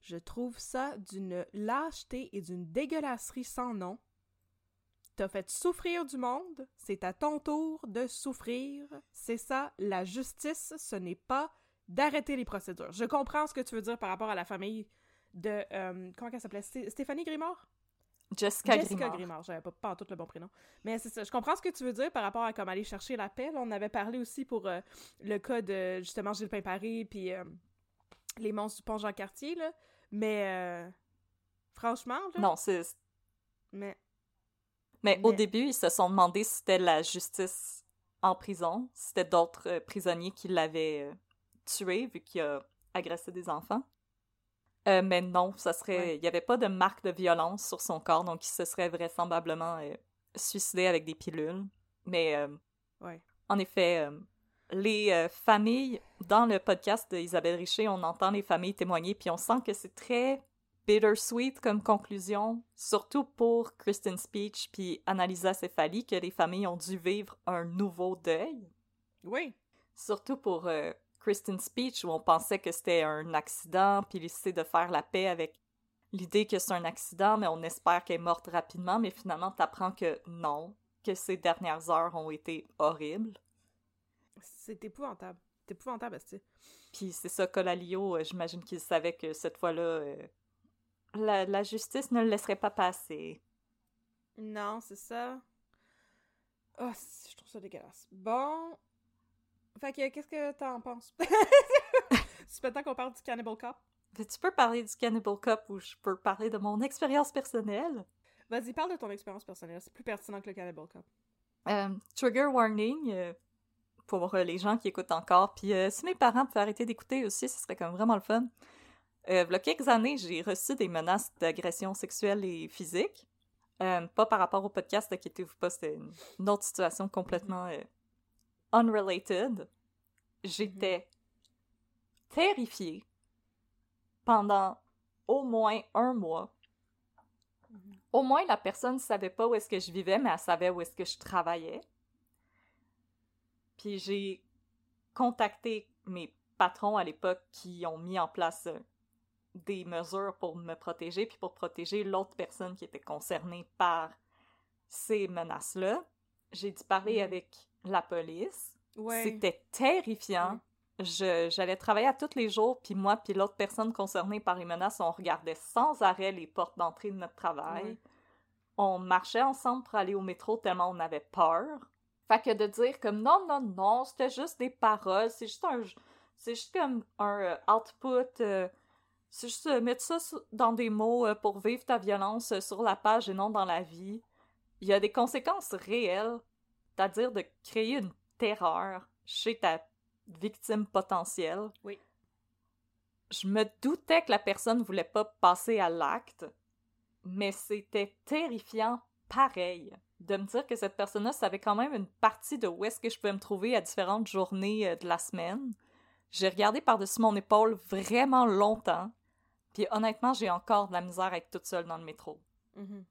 Je trouve ça d'une lâcheté et d'une dégueulasserie sans nom. T'as fait souffrir du monde, c'est à ton tour de souffrir. C'est ça, la justice, ce n'est pas d'arrêter les procédures. Je comprends ce que tu veux dire par rapport à la famille de... euh, comment elle s'appelait? Sté- Stéphanie Grimard? Jessica, Jessica Grimard. Grimard, j'avais pas, pas en tout le bon prénom. Mais c'est ça, je comprends ce que tu veux dire par rapport à comme aller chercher la paix. Là, on avait parlé aussi pour euh, le cas de justement Gilles Paris puis euh, les monstres du pont Jean-Cartier, là. Mais euh, franchement, là, Non, c'est. mais Mais au Mais- début, ils se sont demandé si c'était la justice en prison, si c'était d'autres prisonniers qui l'avaient tué vu qu'il a agressé des enfants. Euh, mais non, ça serait. Ouais. Il n'y avait pas de marque de violence sur son corps, donc il se serait vraisemblablement euh, suicidé avec des pilules. Mais euh, ouais. en effet, euh, les familles, dans le podcast d'Isabelle Richer, on entend les familles témoigner, puis on sent que c'est très bittersweet comme conclusion, surtout pour Kristen Speech puis Annalisa Cefali, que les familles ont dû vivre un nouveau deuil. Oui. Surtout pour euh, Kristen Speech, où on pensait que c'était un accident, puis essayer de faire la paix avec l'idée que c'est un accident, mais on espère qu'elle est morte rapidement, mais finalement, t'apprends que non, que ces dernières heures ont été horribles. C'est épouvantable. C'est épouvantable, esti. Puis c'est ça, Colalio, euh, j'imagine qu'il savait que cette fois-là, euh, la, la justice ne le laisserait pas passer. Non, c'est ça. Ah, si, je trouve ça dégueulasse. Bon. Fait que, qu'est-ce que t'en penses? C'est peut-être qu'on parle du Cannibal Cop. Mais tu peux parler du Cannibal Cup ou je peux parler de mon expérience personnelle? Vas-y, parle de ton expérience personnelle. C'est plus pertinent que le Cannibal Cop. Euh, trigger warning euh, pour euh, les gens qui écoutent encore. Puis euh, si mes parents pouvaient arrêter d'écouter aussi, ce serait comme vraiment le fun. Euh, il y a quelques années, j'ai reçu des menaces d'agression sexuelle et physique. Pas par rapport au podcast, inquiétez-vous pas, c'était une, autre situation complètement unrelated. J'étais terrifiée pendant au moins un mois. Au moins, la personne ne savait pas où est-ce que je vivais, mais elle savait où est-ce que je travaillais. Puis j'ai contacté mes patrons à l'époque qui ont mis en place euh, des mesures pour me protéger, puis pour protéger l'autre personne qui était concernée par ces menaces-là. J'ai dû parler Mhm. avec la police. Ouais. C'était terrifiant. Je- J'allais travailler à tous les jours, puis moi, puis l'autre personne concernée par les menaces, on regardait sans arrêt les portes d'entrée de notre travail. Ouais. On marchait ensemble pour aller au métro tellement on avait peur. Fait que de dire comme non, non, non, c'était juste des paroles, c'est juste un. C'est juste comme un euh, output. euh, c'est juste euh, mettre ça dans des mots pour vivre ta violence sur la page et non dans la vie. Il y a des conséquences réelles, c'est-à-dire de créer une terreur chez ta victime potentielle. Oui. Je me doutais que la personne voulait pas passer à l'acte, mais c'était terrifiant pareil de me dire que cette personne-là savait quand même une partie de où est-ce que je pouvais me trouver à différentes journées euh, de la semaine. J'ai regardé par-dessus mon épaule vraiment longtemps. Puis honnêtement, j'ai encore de la misère à être toute seule dans le métro. Mhm.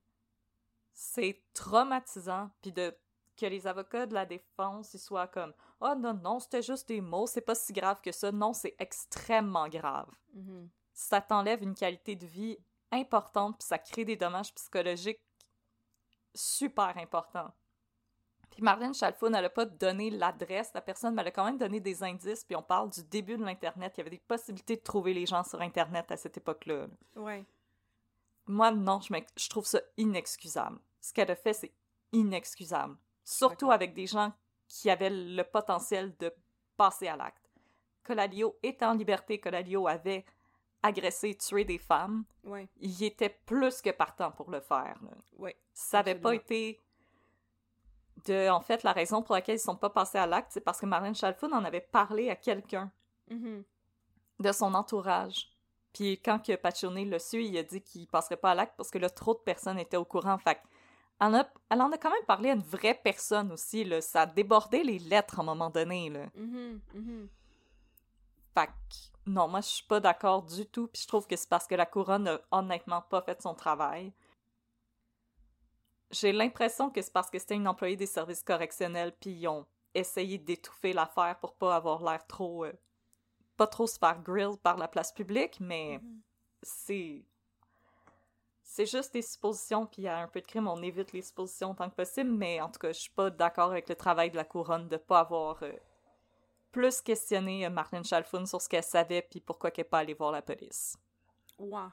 C'est traumatisant. Puis de que les avocats de la défense ils soient comme oh non non c'était juste des mots c'est pas si grave que ça non c'est extrêmement grave Mhm. ça t'enlève une qualité de vie importante puis ça crée des dommages psychologiques super importants puis Marlène Chalfoun, elle a pas donné l'adresse de la personne, mais elle a quand même donné des indices, puis on parle du début de l'Internet. Il y avait des possibilités de trouver les gens sur Internet à cette époque-là. là. Ouais. Moi, non, je trouve ça inexcusable. Ce qu'elle a fait, c'est inexcusable. Surtout avec des gens qui avaient le potentiel de passer à l'acte. Colalio est en liberté, Colalio avait agressé, tué des femmes. Ouais. Il était plus que partant pour le faire. Ouais. Ça n'avait pas été de... En fait, la raison pour laquelle ils sont pas passés à l'acte, c'est parce que Marlène Chalfoun en avait parlé à quelqu'un Mhm. de son entourage. Puis quand que Paccione l'a su, il a dit qu'il passerait pas à l'acte parce que là, trop de personnes étaient au courant. Fait elle, en a- elle en a quand même parlé à une vraie personne aussi. Là. Ça a débordé les lettres à un moment donné. Là. Fait que non, moi, je suis pas d'accord du tout. Puis je trouve que c'est parce que la couronne a honnêtement pas fait son travail. J'ai l'impression que c'est parce que c'était une employée des services correctionnels puis ils ont essayé d'étouffer l'affaire pour pas avoir l'air trop... euh, pas trop se faire grill par la place publique, mais Mhm. c'est... C'est juste des suppositions, puis il y a un peu de crime, on évite les suppositions tant que possible, mais en tout cas, je suis pas d'accord avec le travail de la couronne de pas avoir euh, plus questionné euh, Marlène Chalfoun sur ce qu'elle savait, puis pourquoi qu'elle n'est pas allée voir la police. Ouais.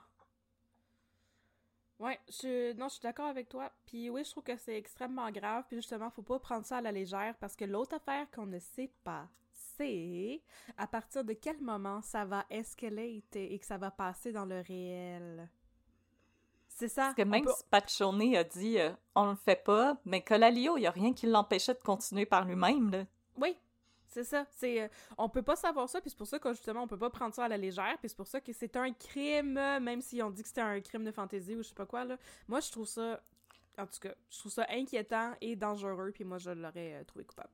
Ouais, je... non, je suis d'accord avec toi. Puis oui, je trouve que c'est extrêmement grave. Puis justement, faut pas prendre ça à la légère parce que l'autre affaire qu'on ne sait pas, c'est à partir de quel moment ça va escalate et que ça va passer dans le réel. C'est ça. Parce que même peut- a dit euh, on le fait pas, mais Colalio, il y a rien qui l'empêchait de continuer par lui-même. Oui, c'est ça. C'est euh, on peut pas savoir ça, puis c'est pour ça que justement on peut pas prendre ça à la légère, puis c'est pour ça que c'est un crime, même si on dit que c'était un crime de fantaisie ou je sais pas quoi là. Moi je trouve ça, en tout cas, je trouve ça inquiétant et dangereux, puis moi je l'aurais euh, trouvé coupable.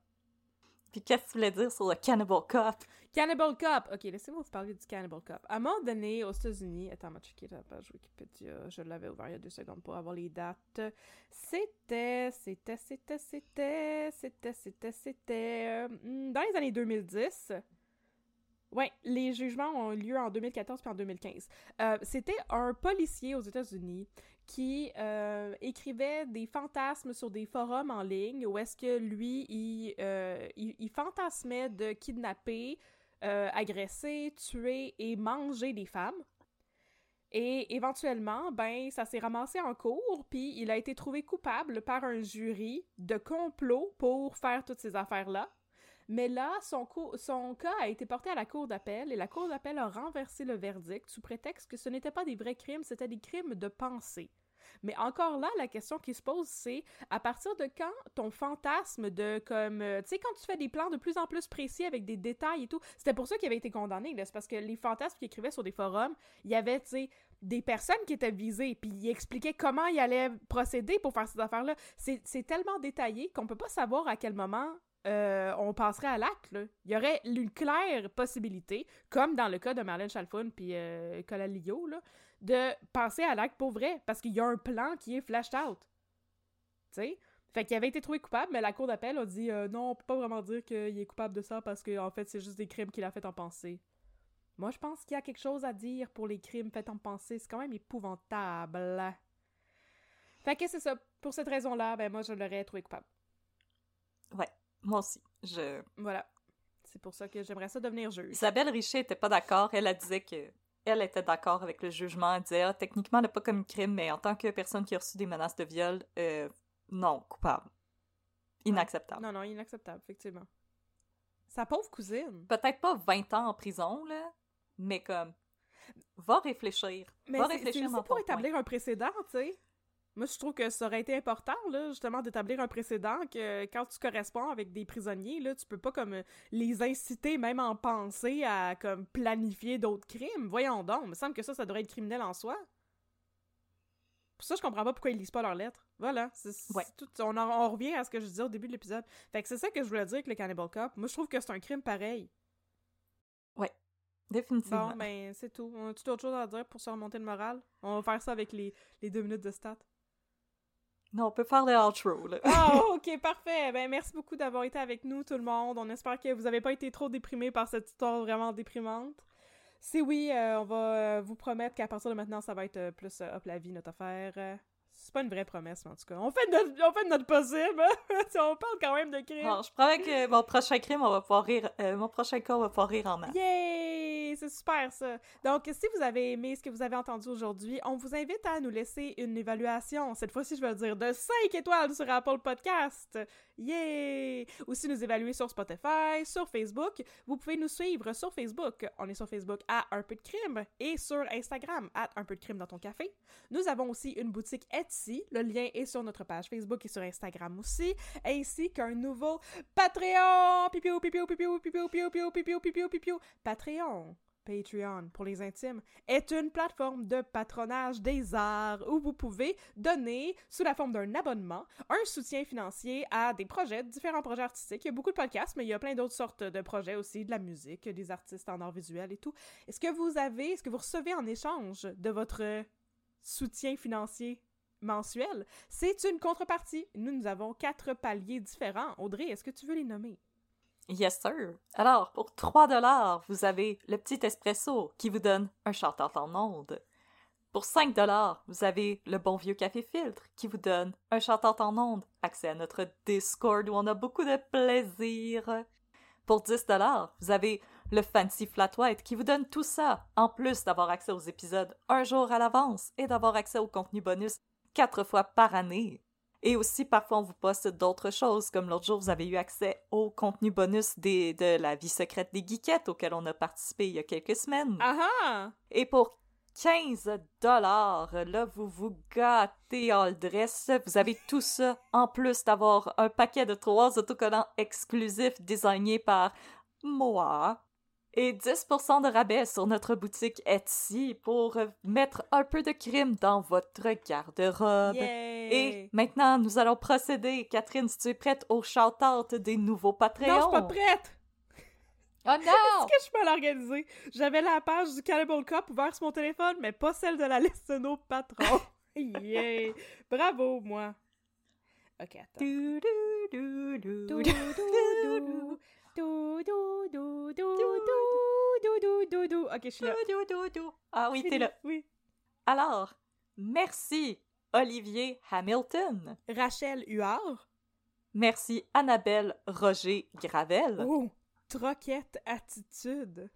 Qu'est-ce que tu voulais dire sur le Cannibal Cop? Cannibal Cop. Ok, laissez-moi vous parler du Cannibal Cop. À un moment donné, aux États-Unis, attends, moi checker la page Wikipédia. Je l'avais ouvert il y a deux secondes pour avoir les dates. C'était, c'était, c'était, c'était, c'était, c'était, c'était, euh, dans les années 2010. Ouais, les jugements ont eu lieu en 2014 puis en 2015. Euh, C'était un policier aux États-Unis qui euh, écrivait des fantasmes sur des forums en ligne où est-ce que lui, il, euh, fantasmait de kidnapper, euh, agresser, tuer et manger des femmes. Et éventuellement, ben, ça s'est ramassé en cours, puis il a été trouvé coupable par un jury de complot pour faire toutes ces affaires-là. Mais là, son, cas a été porté à la cour d'appel et la cour d'appel a renversé le verdict sous prétexte que ce n'était pas des vrais crimes, c'était des crimes de pensée. Mais encore là, la question qui se pose, c'est à partir de quand ton fantasme de comme euh, tu sais quand tu fais des plans de plus en plus précis avec des détails et tout, c'était pour ça qu'il avait été condamné c'est parce que les fantasmes qu'il écrivait sur des forums, il y avait des personnes qui étaient visées puis il expliquait comment il allait procéder pour faire ces affaires-là. C'est tellement détaillé qu'on peut pas savoir à quel moment euh, on passerait à l'acte. Il y aurait une claire possibilité, comme dans le cas de Marlène Chalfoun puis euh, Colalio, de passer à l'acte pour vrai, parce qu'il y a un plan qui est flashed out. Tu sais? Fait qu'il avait été trouvé coupable, mais la cour d'appel a dit euh, non, on peut pas vraiment dire qu'il est coupable de ça parce que en fait c'est juste des crimes qu'il a fait en pensée. Moi je pense qu'il y a quelque chose à dire pour les crimes faits en pensée, c'est quand même épouvantable. Fait que c'est ça. Pour cette raison-là, ben moi je l'aurais trouvé coupable. Ouais, moi aussi. Je... Voilà. C'est pour ça que j'aimerais ça devenir juge. Isabelle Richer était pas d'accord. Elle, elle disait que elle était d'accord avec le jugement. Elle disait ah, techniquement, elle n'a pas commis crime, mais en tant que personne qui a reçu des menaces de viol, euh, non, coupable. Inacceptable. Non, non, inacceptable, effectivement. Sa pauvre cousine. Peut-être pas 20 ans en prison, là, mais comme. Va réfléchir. Mais va c'est- réfléchir c'est pour établir un précédent, tu sais. Moi, je trouve que ça aurait été important, là, justement, d'établir un précédent que quand tu corresponds avec des prisonniers, là, tu peux pas comme euh, les inciter, même en pensée, à comme planifier d'autres crimes. Voyons donc, il me semble que ça, ça devrait être criminel en soi. Pour ça, je comprends pas pourquoi ils lisent pas leurs lettres. Voilà. c'est- Ouais. tout- on, en- on revient à ce que je disais au début de l'épisode. Fait que c'est ça que je voulais dire avec le Cannibal Cop. Moi, je trouve que c'est un crime pareil. Définitivement. Bon, ben, c'est tout. On a-tu d'autres choses à dire pour se remonter le moral? On va faire ça avec les, les deux minutes de stats. Non, on peut faire le outro, là. Ah, ok, parfait. Ben, merci beaucoup d'avoir été avec nous, tout le monde. On espère que vous n'avez pas été trop déprimés par cette histoire vraiment déprimante. Si oui, euh, on va euh, vous promettre qu'à partir de maintenant, ça va être euh, plus euh, hop la vie, notre affaire. C'est pas une vraie promesse, mais en tout cas. On fait de notre, on fait de notre possible. Si on parle quand même de crime. Alors, je promets que mon prochain crime, on va pouvoir rire. euh, mon prochain cas, on va pouvoir rire en masse. Yay! C'est super ça! Donc, si vous avez aimé ce que vous avez entendu aujourd'hui, on vous invite à nous laisser une évaluation. Cette fois-ci, je veux dire de 5 étoiles sur Apple Podcast. Yay! Aussi nous évaluer sur Spotify, sur Facebook. Vous pouvez nous suivre sur Facebook. On est sur Facebook à Un peu de crime et sur Instagram à Un peu de crime dans ton café. Nous avons aussi une boutique Etsy. Le lien est sur notre page Facebook et sur Instagram aussi, ainsi qu'un nouveau Patreon. Pipiou, pipiou, pipiou, pipiou, pipiou, pipiou, pipiou, pipiou, pipiou. Patreon. Patreon, pour les intimes, est une plateforme de patronage des arts où vous pouvez donner, sous la forme d'un abonnement, un soutien financier à des projets, différents projets artistiques. Il y a beaucoup de podcasts, mais il y a plein d'autres sortes de projets aussi, de la musique, des artistes en art visuel et tout. Est-ce que vous avez, est-ce que vous recevez en échange de votre soutien financier mensuel, c'est une contrepartie. Nous, nous avons quatre paliers différents. Audrey, est-ce que tu veux les nommer? Yes, sir. Alors, pour 3 dollars, vous avez le petit espresso qui vous donne un shout-out en ondes. Pour 5 dollars, vous avez le bon vieux café filtre qui vous donne un shout-out en ondes, accès à notre Discord où on a beaucoup de plaisir. Pour 10 dollars, vous avez le Fancy Flat White qui vous donne tout ça, en plus d'avoir accès aux épisodes un jour à l'avance et d'avoir accès au contenu bonus quatre fois par année. Et aussi, parfois, on vous poste d'autres choses, comme l'autre jour, vous avez eu accès au contenu bonus des, de la vie secrète des geekettes auquel on a participé il y a quelques semaines. Ah ah! Et pour 15 dollars, là, vous vous gâtez all dress. Vous avez tout ça, en plus d'avoir un paquet de trois autocollants exclusifs désignés par moi. Et 10% de rabais sur notre boutique Etsy pour mettre un peu de crime dans votre garde-robe. Et maintenant, nous allons procéder. Catherine, si tu es prête au shout-out des nouveaux Patreons? Non, je suis pas prête! Oh non! Est-ce que je suis mal organisée? J'avais la page du Cannibal Cup ouverte sur mon téléphone, mais pas celle de la liste de nos patrons. yeah! Bravo, moi! Ok, attends. Ok, je suis là. Ah oui, t'es là. Alors, merci Olivier Hamilton. Rachel Huard. Merci Annabelle Roger Gravel. Oh, troquette attitude.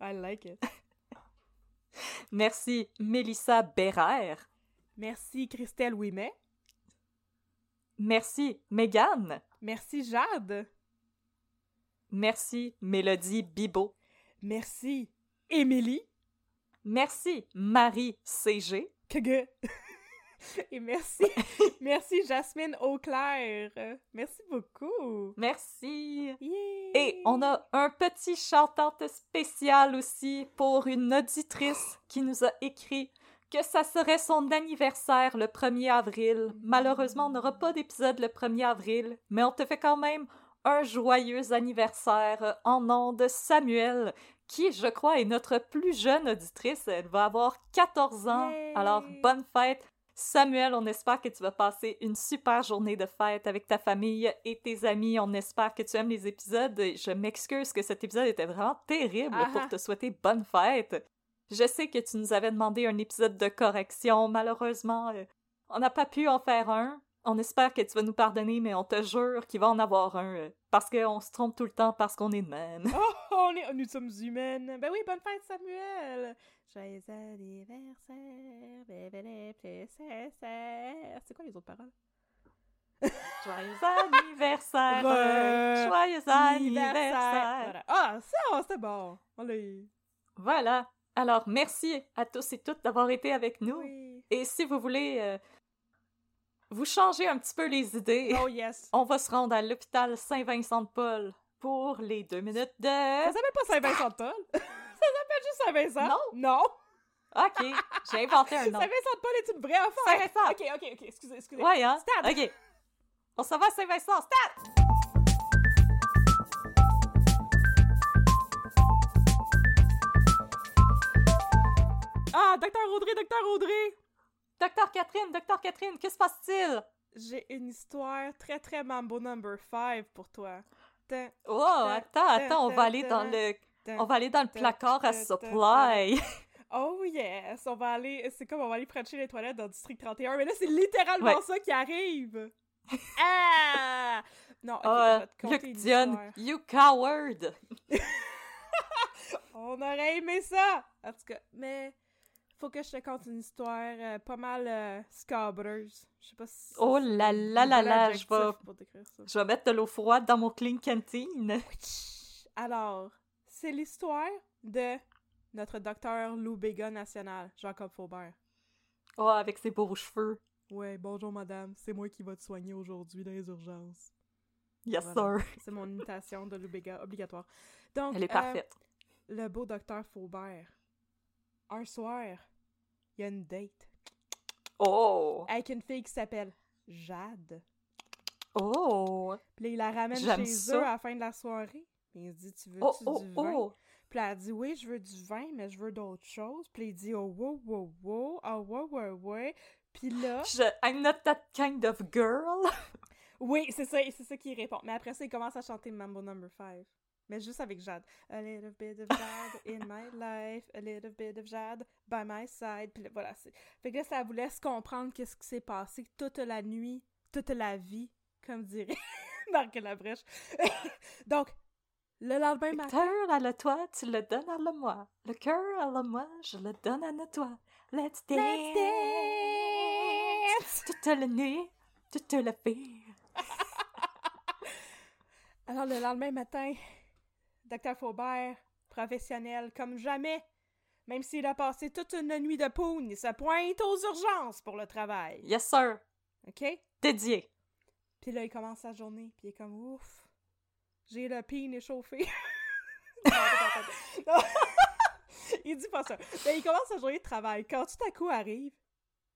I like it. Merci Mélissa Bérère. Merci Christelle Ouimet. Merci Mégane. Merci Jade. Merci Mélodie Bibot. Merci Émilie. Merci Marie CG. Que Et merci, merci Jasmine Auclair. Merci beaucoup. Merci. Et on a un petit shout-out spécial aussi pour une auditrice qui nous a écrit que ça serait son anniversaire le 1er avril. Malheureusement, on n'aura pas d'épisode le 1er avril, mais on te fait quand même un joyeux anniversaire en nom de Samuel, qui, je crois, est notre plus jeune auditrice. Elle va avoir 14 ans. Yay! Alors, bonne fête. Samuel, on espère que tu vas passer une super journée de fête avec ta famille et tes amis. On espère que tu aimes les épisodes. Je m'excuse que cet épisode était vraiment terrible Ah pour ah. te souhaiter bonne fête. Je sais que tu nous avais demandé un épisode de correction. Malheureusement, euh, on n'a pas pu en faire un. On espère que tu vas nous pardonner, mais on te jure qu'il va en avoir un. euh, parce qu'on se trompe tout le temps parce qu'on est de même. Oh, on est, nous sommes humaines. Ben oui, bonne fête, Samuel. Joyeux anniversaire, bébé. C'est quoi les autres paroles? Joyeux anniversaire! Re- Joyeux anniversaire! Voilà. Ah, ça, c'était bon. On l'a eu. Voilà. Alors, merci à tous et toutes d'avoir été avec nous. Oui. Et si vous voulez euh, vous changer un petit peu les idées, Oh yes. on va se rendre à l'hôpital Saint-Vincent-de-Paul pour les deux minutes Ça de... s'appelle pas Saint-Vincent de Paul. Ça s'appelle juste Saint-Vincent? Non. Non. Ok, j'ai inventé un nom. Saint-Vincent de Paul est une vraie affaire! Saint-Vincent. Ok, ok, ok, excusez, excusez. Ouais, hein? Stade. Ok. On s'en va à Saint-Vincent, stade! Ah, docteur Audrey, docteur Audrey! Docteur Catherine, Docteur Catherine, que se passe-t-il? J'ai une histoire très très Mambo number 5 pour toi. Oh, attends, attends, on va aller dans le... On va aller dans le placard à supply. Oh yes! On va aller. C'est comme on va aller prêcher les toilettes dans le district 31, mais là c'est littéralement Ouais. ça qui arrive! ah! Non, ok, Oh, je vais te Luc Dion, you coward! On aurait aimé ça! En tout cas, mais faut que je te conte une histoire euh, pas mal euh, scabreuse. Je sais pas si. Oh là là là là, je vais... Je vais mettre de l'eau froide dans mon clean canteen. Alors, c'est l'histoire de notre docteur Lou Béga national, Jacob Faubert. Oh, avec ses beaux cheveux. Ouais, bonjour madame, c'est moi qui va te soigner aujourd'hui dans les urgences. Yes, Voilà. sir. C'est mon imitation de Lou Béga obligatoire. Donc, Elle est euh, parfaite. le beau docteur Faubert. Un soir, il y a une date Oh! avec une fille qui s'appelle Jade. Oh! Puis là, il la ramène chez ça. eux à la fin de la soirée. Puis il se dit, tu veux-tu Oh, oh, du vin? oh! Puis elle dit, oui, je veux du vin, mais je veux d'autres choses. Puis il dit, oh, wow, wow, wow, oh, wow, wow, wow. Puis là, Je... I'm not that kind of girl. oui, c'est ça, c'est ça qu'il répond. Mais après ça, il commence à chanter Mambo Number 5. Mais juste avec Jade. A little bit of Jade in my life, a little bit of Jade by my side. Puis là, voilà. c'est- Fait que là, ça vous laisse comprendre qu'est-ce qui s'est passé toute la nuit, toute la vie, comme dirait Marc Labrèche. Donc, le lendemain Le matin, cœur à le toi, tu le donnes à le moi. Le cœur à le moi, je le donne à le toi. Let's dance! Let's dance! Toute la nuit, toute la vie. Alors, le lendemain matin, Dr. Faubert, professionnel comme jamais, même s'il a passé toute une nuit de poune, il se pointe aux urgences pour le travail. Yes, sir. OK? Dédié. Puis là, il commence sa journée, puis il est comme ouf, j'ai le pin échauffé. Il dit pas ça. Mais il commence sa journée de travail. Quand tout à coup arrive,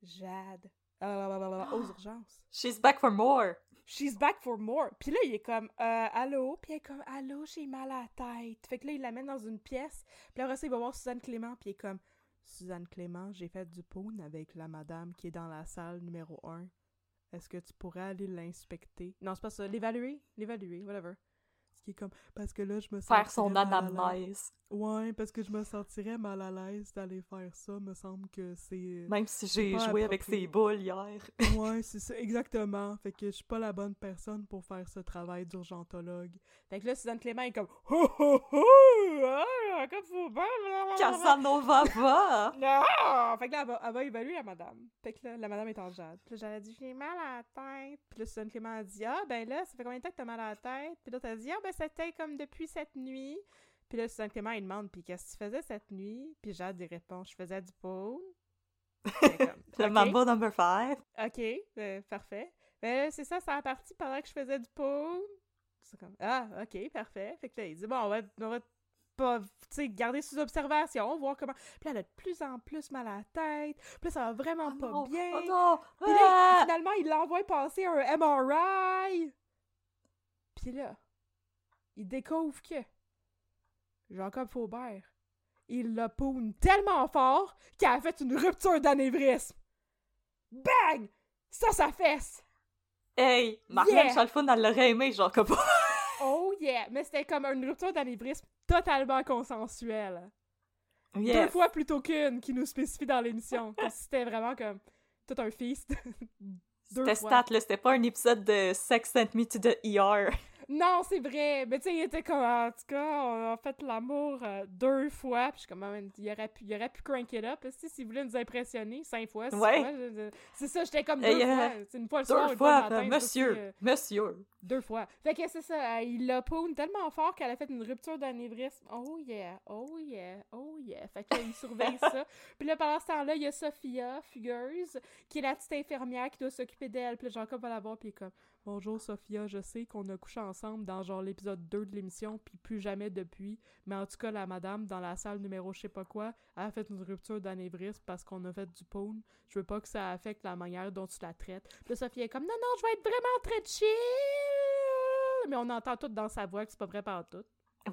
Jade, euh, aux urgences. She's back for more. She's back for more. Puis là, il est comme, euh, allô? Puis elle est comme, allô, j'ai mal à la tête. Fait que là, il l'amène dans une pièce. Puis après ça, il va voir Suzanne Clément. Puis il est comme, Suzanne Clément, j'ai fait du poune avec la madame qui est dans la salle numéro 1. Est-ce que tu pourrais aller l'inspecter? Non, c'est pas ça. L'évaluer? L'évaluer, whatever. Ce qui est comme, parce que là, je me Faire son sentirais mal à l'aise. anamnèse. Ouais, parce que je me sentirais mal à l'aise d'aller faire ça. Me semble que c'est... Même si j'ai joué avec approprié. ses boules hier. Ouais, c'est ça, exactement. Fait que je suis pas la bonne personne pour faire ce travail d'urgentologue. Fait que là, Suzanne Clément est comme Ho ho ho! Ah, comme bien! Casanova va! Non! Fait que là, elle va, elle va évaluer la madame. Fait que là, la madame est en jade. Puis là, j'avais dit, j'ai mal à la tête. Puis là, Suzanne Clément a dit, ah, ben là, ça fait combien de temps que t'as mal à la tête? Puis là, t'as dit, ah, ben c'était comme depuis cette nuit. Puis là, Suzanne Clément, il demande, puis qu'est-ce que tu faisais cette nuit? Puis Jade, il répond, je faisais du pot. Le mambo number 5. OK, euh, parfait. Ben, c'est ça, ça a parti pendant que je faisais du pool. C'est comme, ah, OK, parfait. Fait que là, il dit, bon, on va, on va pas, garder sous observation, voir comment. Puis là, elle a de plus en plus mal à la tête. Puis là, ça va vraiment pas Oh, bien. oh non! Puis là, Ah! finalement, il l'envoie passer un MRI. Puis là, il découvre que Jacob Faubert, il l'a poune tellement fort qu'il a fait une rupture d'anévrisme. Bang! Ça, ça fesse! Hey! Marlène Yeah! Chalfoun, elle l'aurait aimé, comme Oh yeah! Mais c'était comme une rupture d'anévrisme totalement consensuelle. Deux fois plutôt qu'une qui nous spécifie dans l'émission. C'était vraiment comme tout un feast. Deux C'était fois. stat, là, c'était pas un épisode de Sex Sent Me to the ER. Non, c'est vrai. Mais tu sais, il était comme, en tout cas, on a fait l'amour euh, deux fois. Puis je suis comme, Ah, il aurait pu, il aurait pu crank it up. Si, s'il voulait nous impressionner, cinq fois, six Ouais. fois. je- je- C'est ça, j'étais comme deux euh, fois. C'est une fois le soir, Deux une fois le matin. euh, monsieur, euh, monsieur. deux fois. Fait que c'est ça, il l'a poune tellement fort qu'elle a fait une rupture d'anévrisme. Oh yeah, oh yeah, oh yeah. Fait que là, il surveille ça. Puis là, pendant ce temps-là, il y a Sophia, fugueuse, qui est la petite infirmière qui doit s'occuper d'elle. Puis Jacob va la voir, puis il est comme, Bonjour Sophia, je sais qu'on a couché ensemble dans genre l'épisode 2 de l'émission, puis plus jamais depuis. Mais en tout cas, la madame, dans la salle numéro je sais pas quoi, a fait une rupture d'anévrisme parce qu'on a fait du pawn. Je veux pas que ça affecte la manière dont tu la traites. Puis là, Sophia est comme non, non, je vais être vraiment très chill! Mais on entend tout dans sa voix que c'est pas vrai par tout.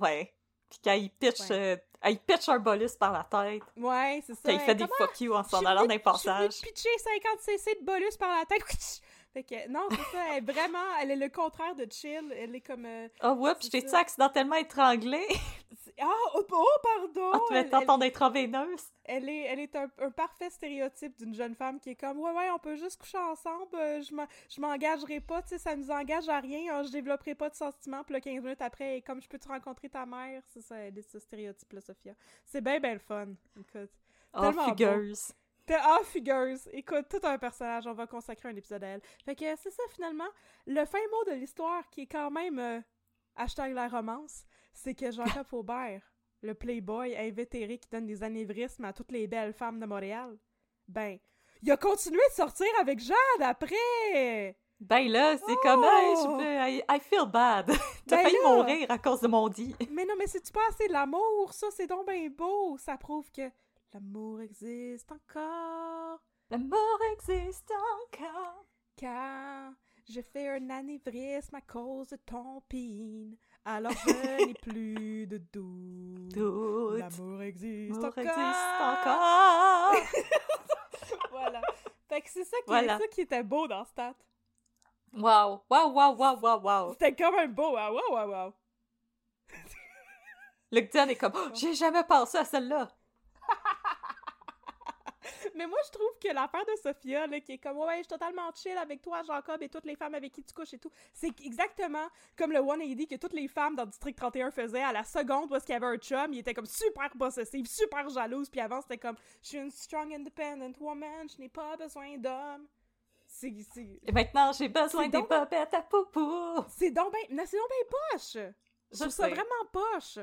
Ouais. Puis quand il pitch, Ouais. euh, il pitch un bolus par la tête, Ouais, c'est ça. quand il fait des fuck you en s'en allant d'un passage. de pitcher 50 cc de bolus par la tête. Fait que, non, c'est ça, elle est vraiment, elle est le contraire de chill. Elle est comme. euh, Oh, whoops, ça. accidentellement étranglée? Ah, oh, oh, pardon! en te Elle- mettant elle- ton intraveineuse? Elle est, elle est un, un parfait stéréotype d'une jeune femme qui est comme ouais ouais on peut juste coucher ensemble euh, je m'en- je m'engagerai pas tu sais ça nous engage à rien hein, je développerai pas de sentiments puis là 15 minutes après comme je peux te rencontrer ta mère? C'est ça elle est ce stéréotype là Sophia c'est bien bien le fun écoute Oh, beau. T'es ah fugueuse écoute tout un personnage on va consacrer un épisode à elle fait que c'est ça finalement le fin mot de l'histoire qui est quand même euh, hashtag la romance c'est que Jean-Claude Faubert le playboy invétéré qui donne des anévrismes à toutes les belles femmes de Montréal, ben, il a continué de sortir avec Jade après! Ben là, c'est comme, hey, je Oh! veux- I, I feel bad. T'as Ben failli là! mourir à cause de mon dit. Mais non, mais c'est-tu pas assez de l'amour? Ça, c'est donc bien beau! Ça prouve que l'amour existe encore! L'amour existe encore. Car je fais un anévrisme à cause de ton. Alors je n'ai plus de doute. Doute. L'amour existe encore! existe encore. voilà. Fait que c'est ça, qui- Voilà. ça qui était beau dans Stat. wow, wow, wow, wow, wow, wow. C'était quand même beau, hein? Wow, wow, wow. Luc Dion est comme, Oh, j'ai jamais pensé à celle-là. Mais moi, je trouve que l'affaire de Sophia, là, qui est comme, ouais, je suis totalement chill avec toi, Jacob, et toutes les femmes avec qui tu couches et tout, c'est exactement comme le 180 que toutes les femmes dans District 31 faisaient à la seconde où est-ce qu'il y avait un chum, il était comme super possessive, super jalouse, puis avant, c'était comme, je suis une strong independent woman, je n'ai pas besoin d'hommes. C'est, c'est, Et maintenant, j'ai besoin des popettes à poupou. c'est donc ben, non, c'est donc ben poche! Je Je trouve ça vraiment poche!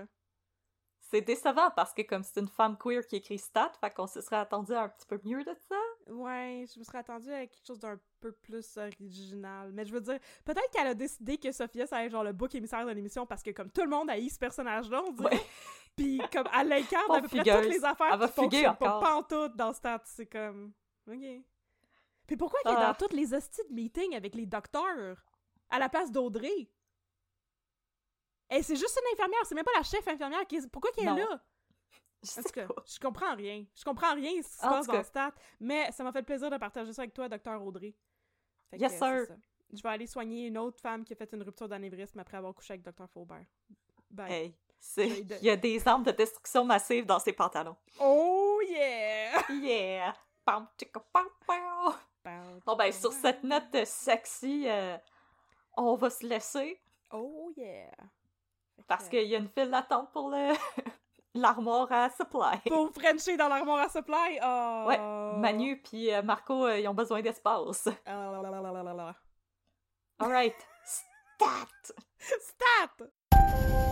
C'est décevant parce que comme c'est une femme queer qui écrit stat, fait qu'on se serait attendu à un petit peu mieux de ça. Ouais, je me serais attendue à quelque chose d'un peu plus original. Mais je veux dire, peut-être qu'elle a décidé que Sophia, ça allait être genre le bouc émissaire de l'émission parce que comme tout le monde haït ce personnage-là, on dirait. Puis comme elle l'incarne à peu près toutes les affaires Elle va qui fuguer pas encore. pantoute dans Stat. C'est comme... OK. Puis pourquoi qu'elle est Ah. dans toutes les hosties de meetings avec les docteurs à la place d'Audrey? Et c'est juste une infirmière, c'est même pas la chef infirmière. Qui est... Pourquoi qu'elle est là? Je En tout cas, je comprends rien. Je comprends rien ce qui se En passe dans cas. Stat, mais ça m'a fait plaisir de partager ça avec toi, docteur Audrey. Fait Yes, sir. ça. Je vais aller soigner une autre femme qui a fait une rupture d'anévrisme après avoir couché avec docteur Faubert. Bye. Hey, de- il y a des armes de destruction massive dans ses pantalons. Oh yeah! Yeah! Pam, pam, pam. Bon ben, sur cette note sexy, euh, on va se laisser Oh yeah! Parce qu'il y a une file d'attente pour le l'armoire à supply. Pour Frencher dans l'armoire à supply! Oh. Ouais, Manu puis euh, Marco, euh, ils ont besoin d'espace. Ah. Alright, stat! Stat!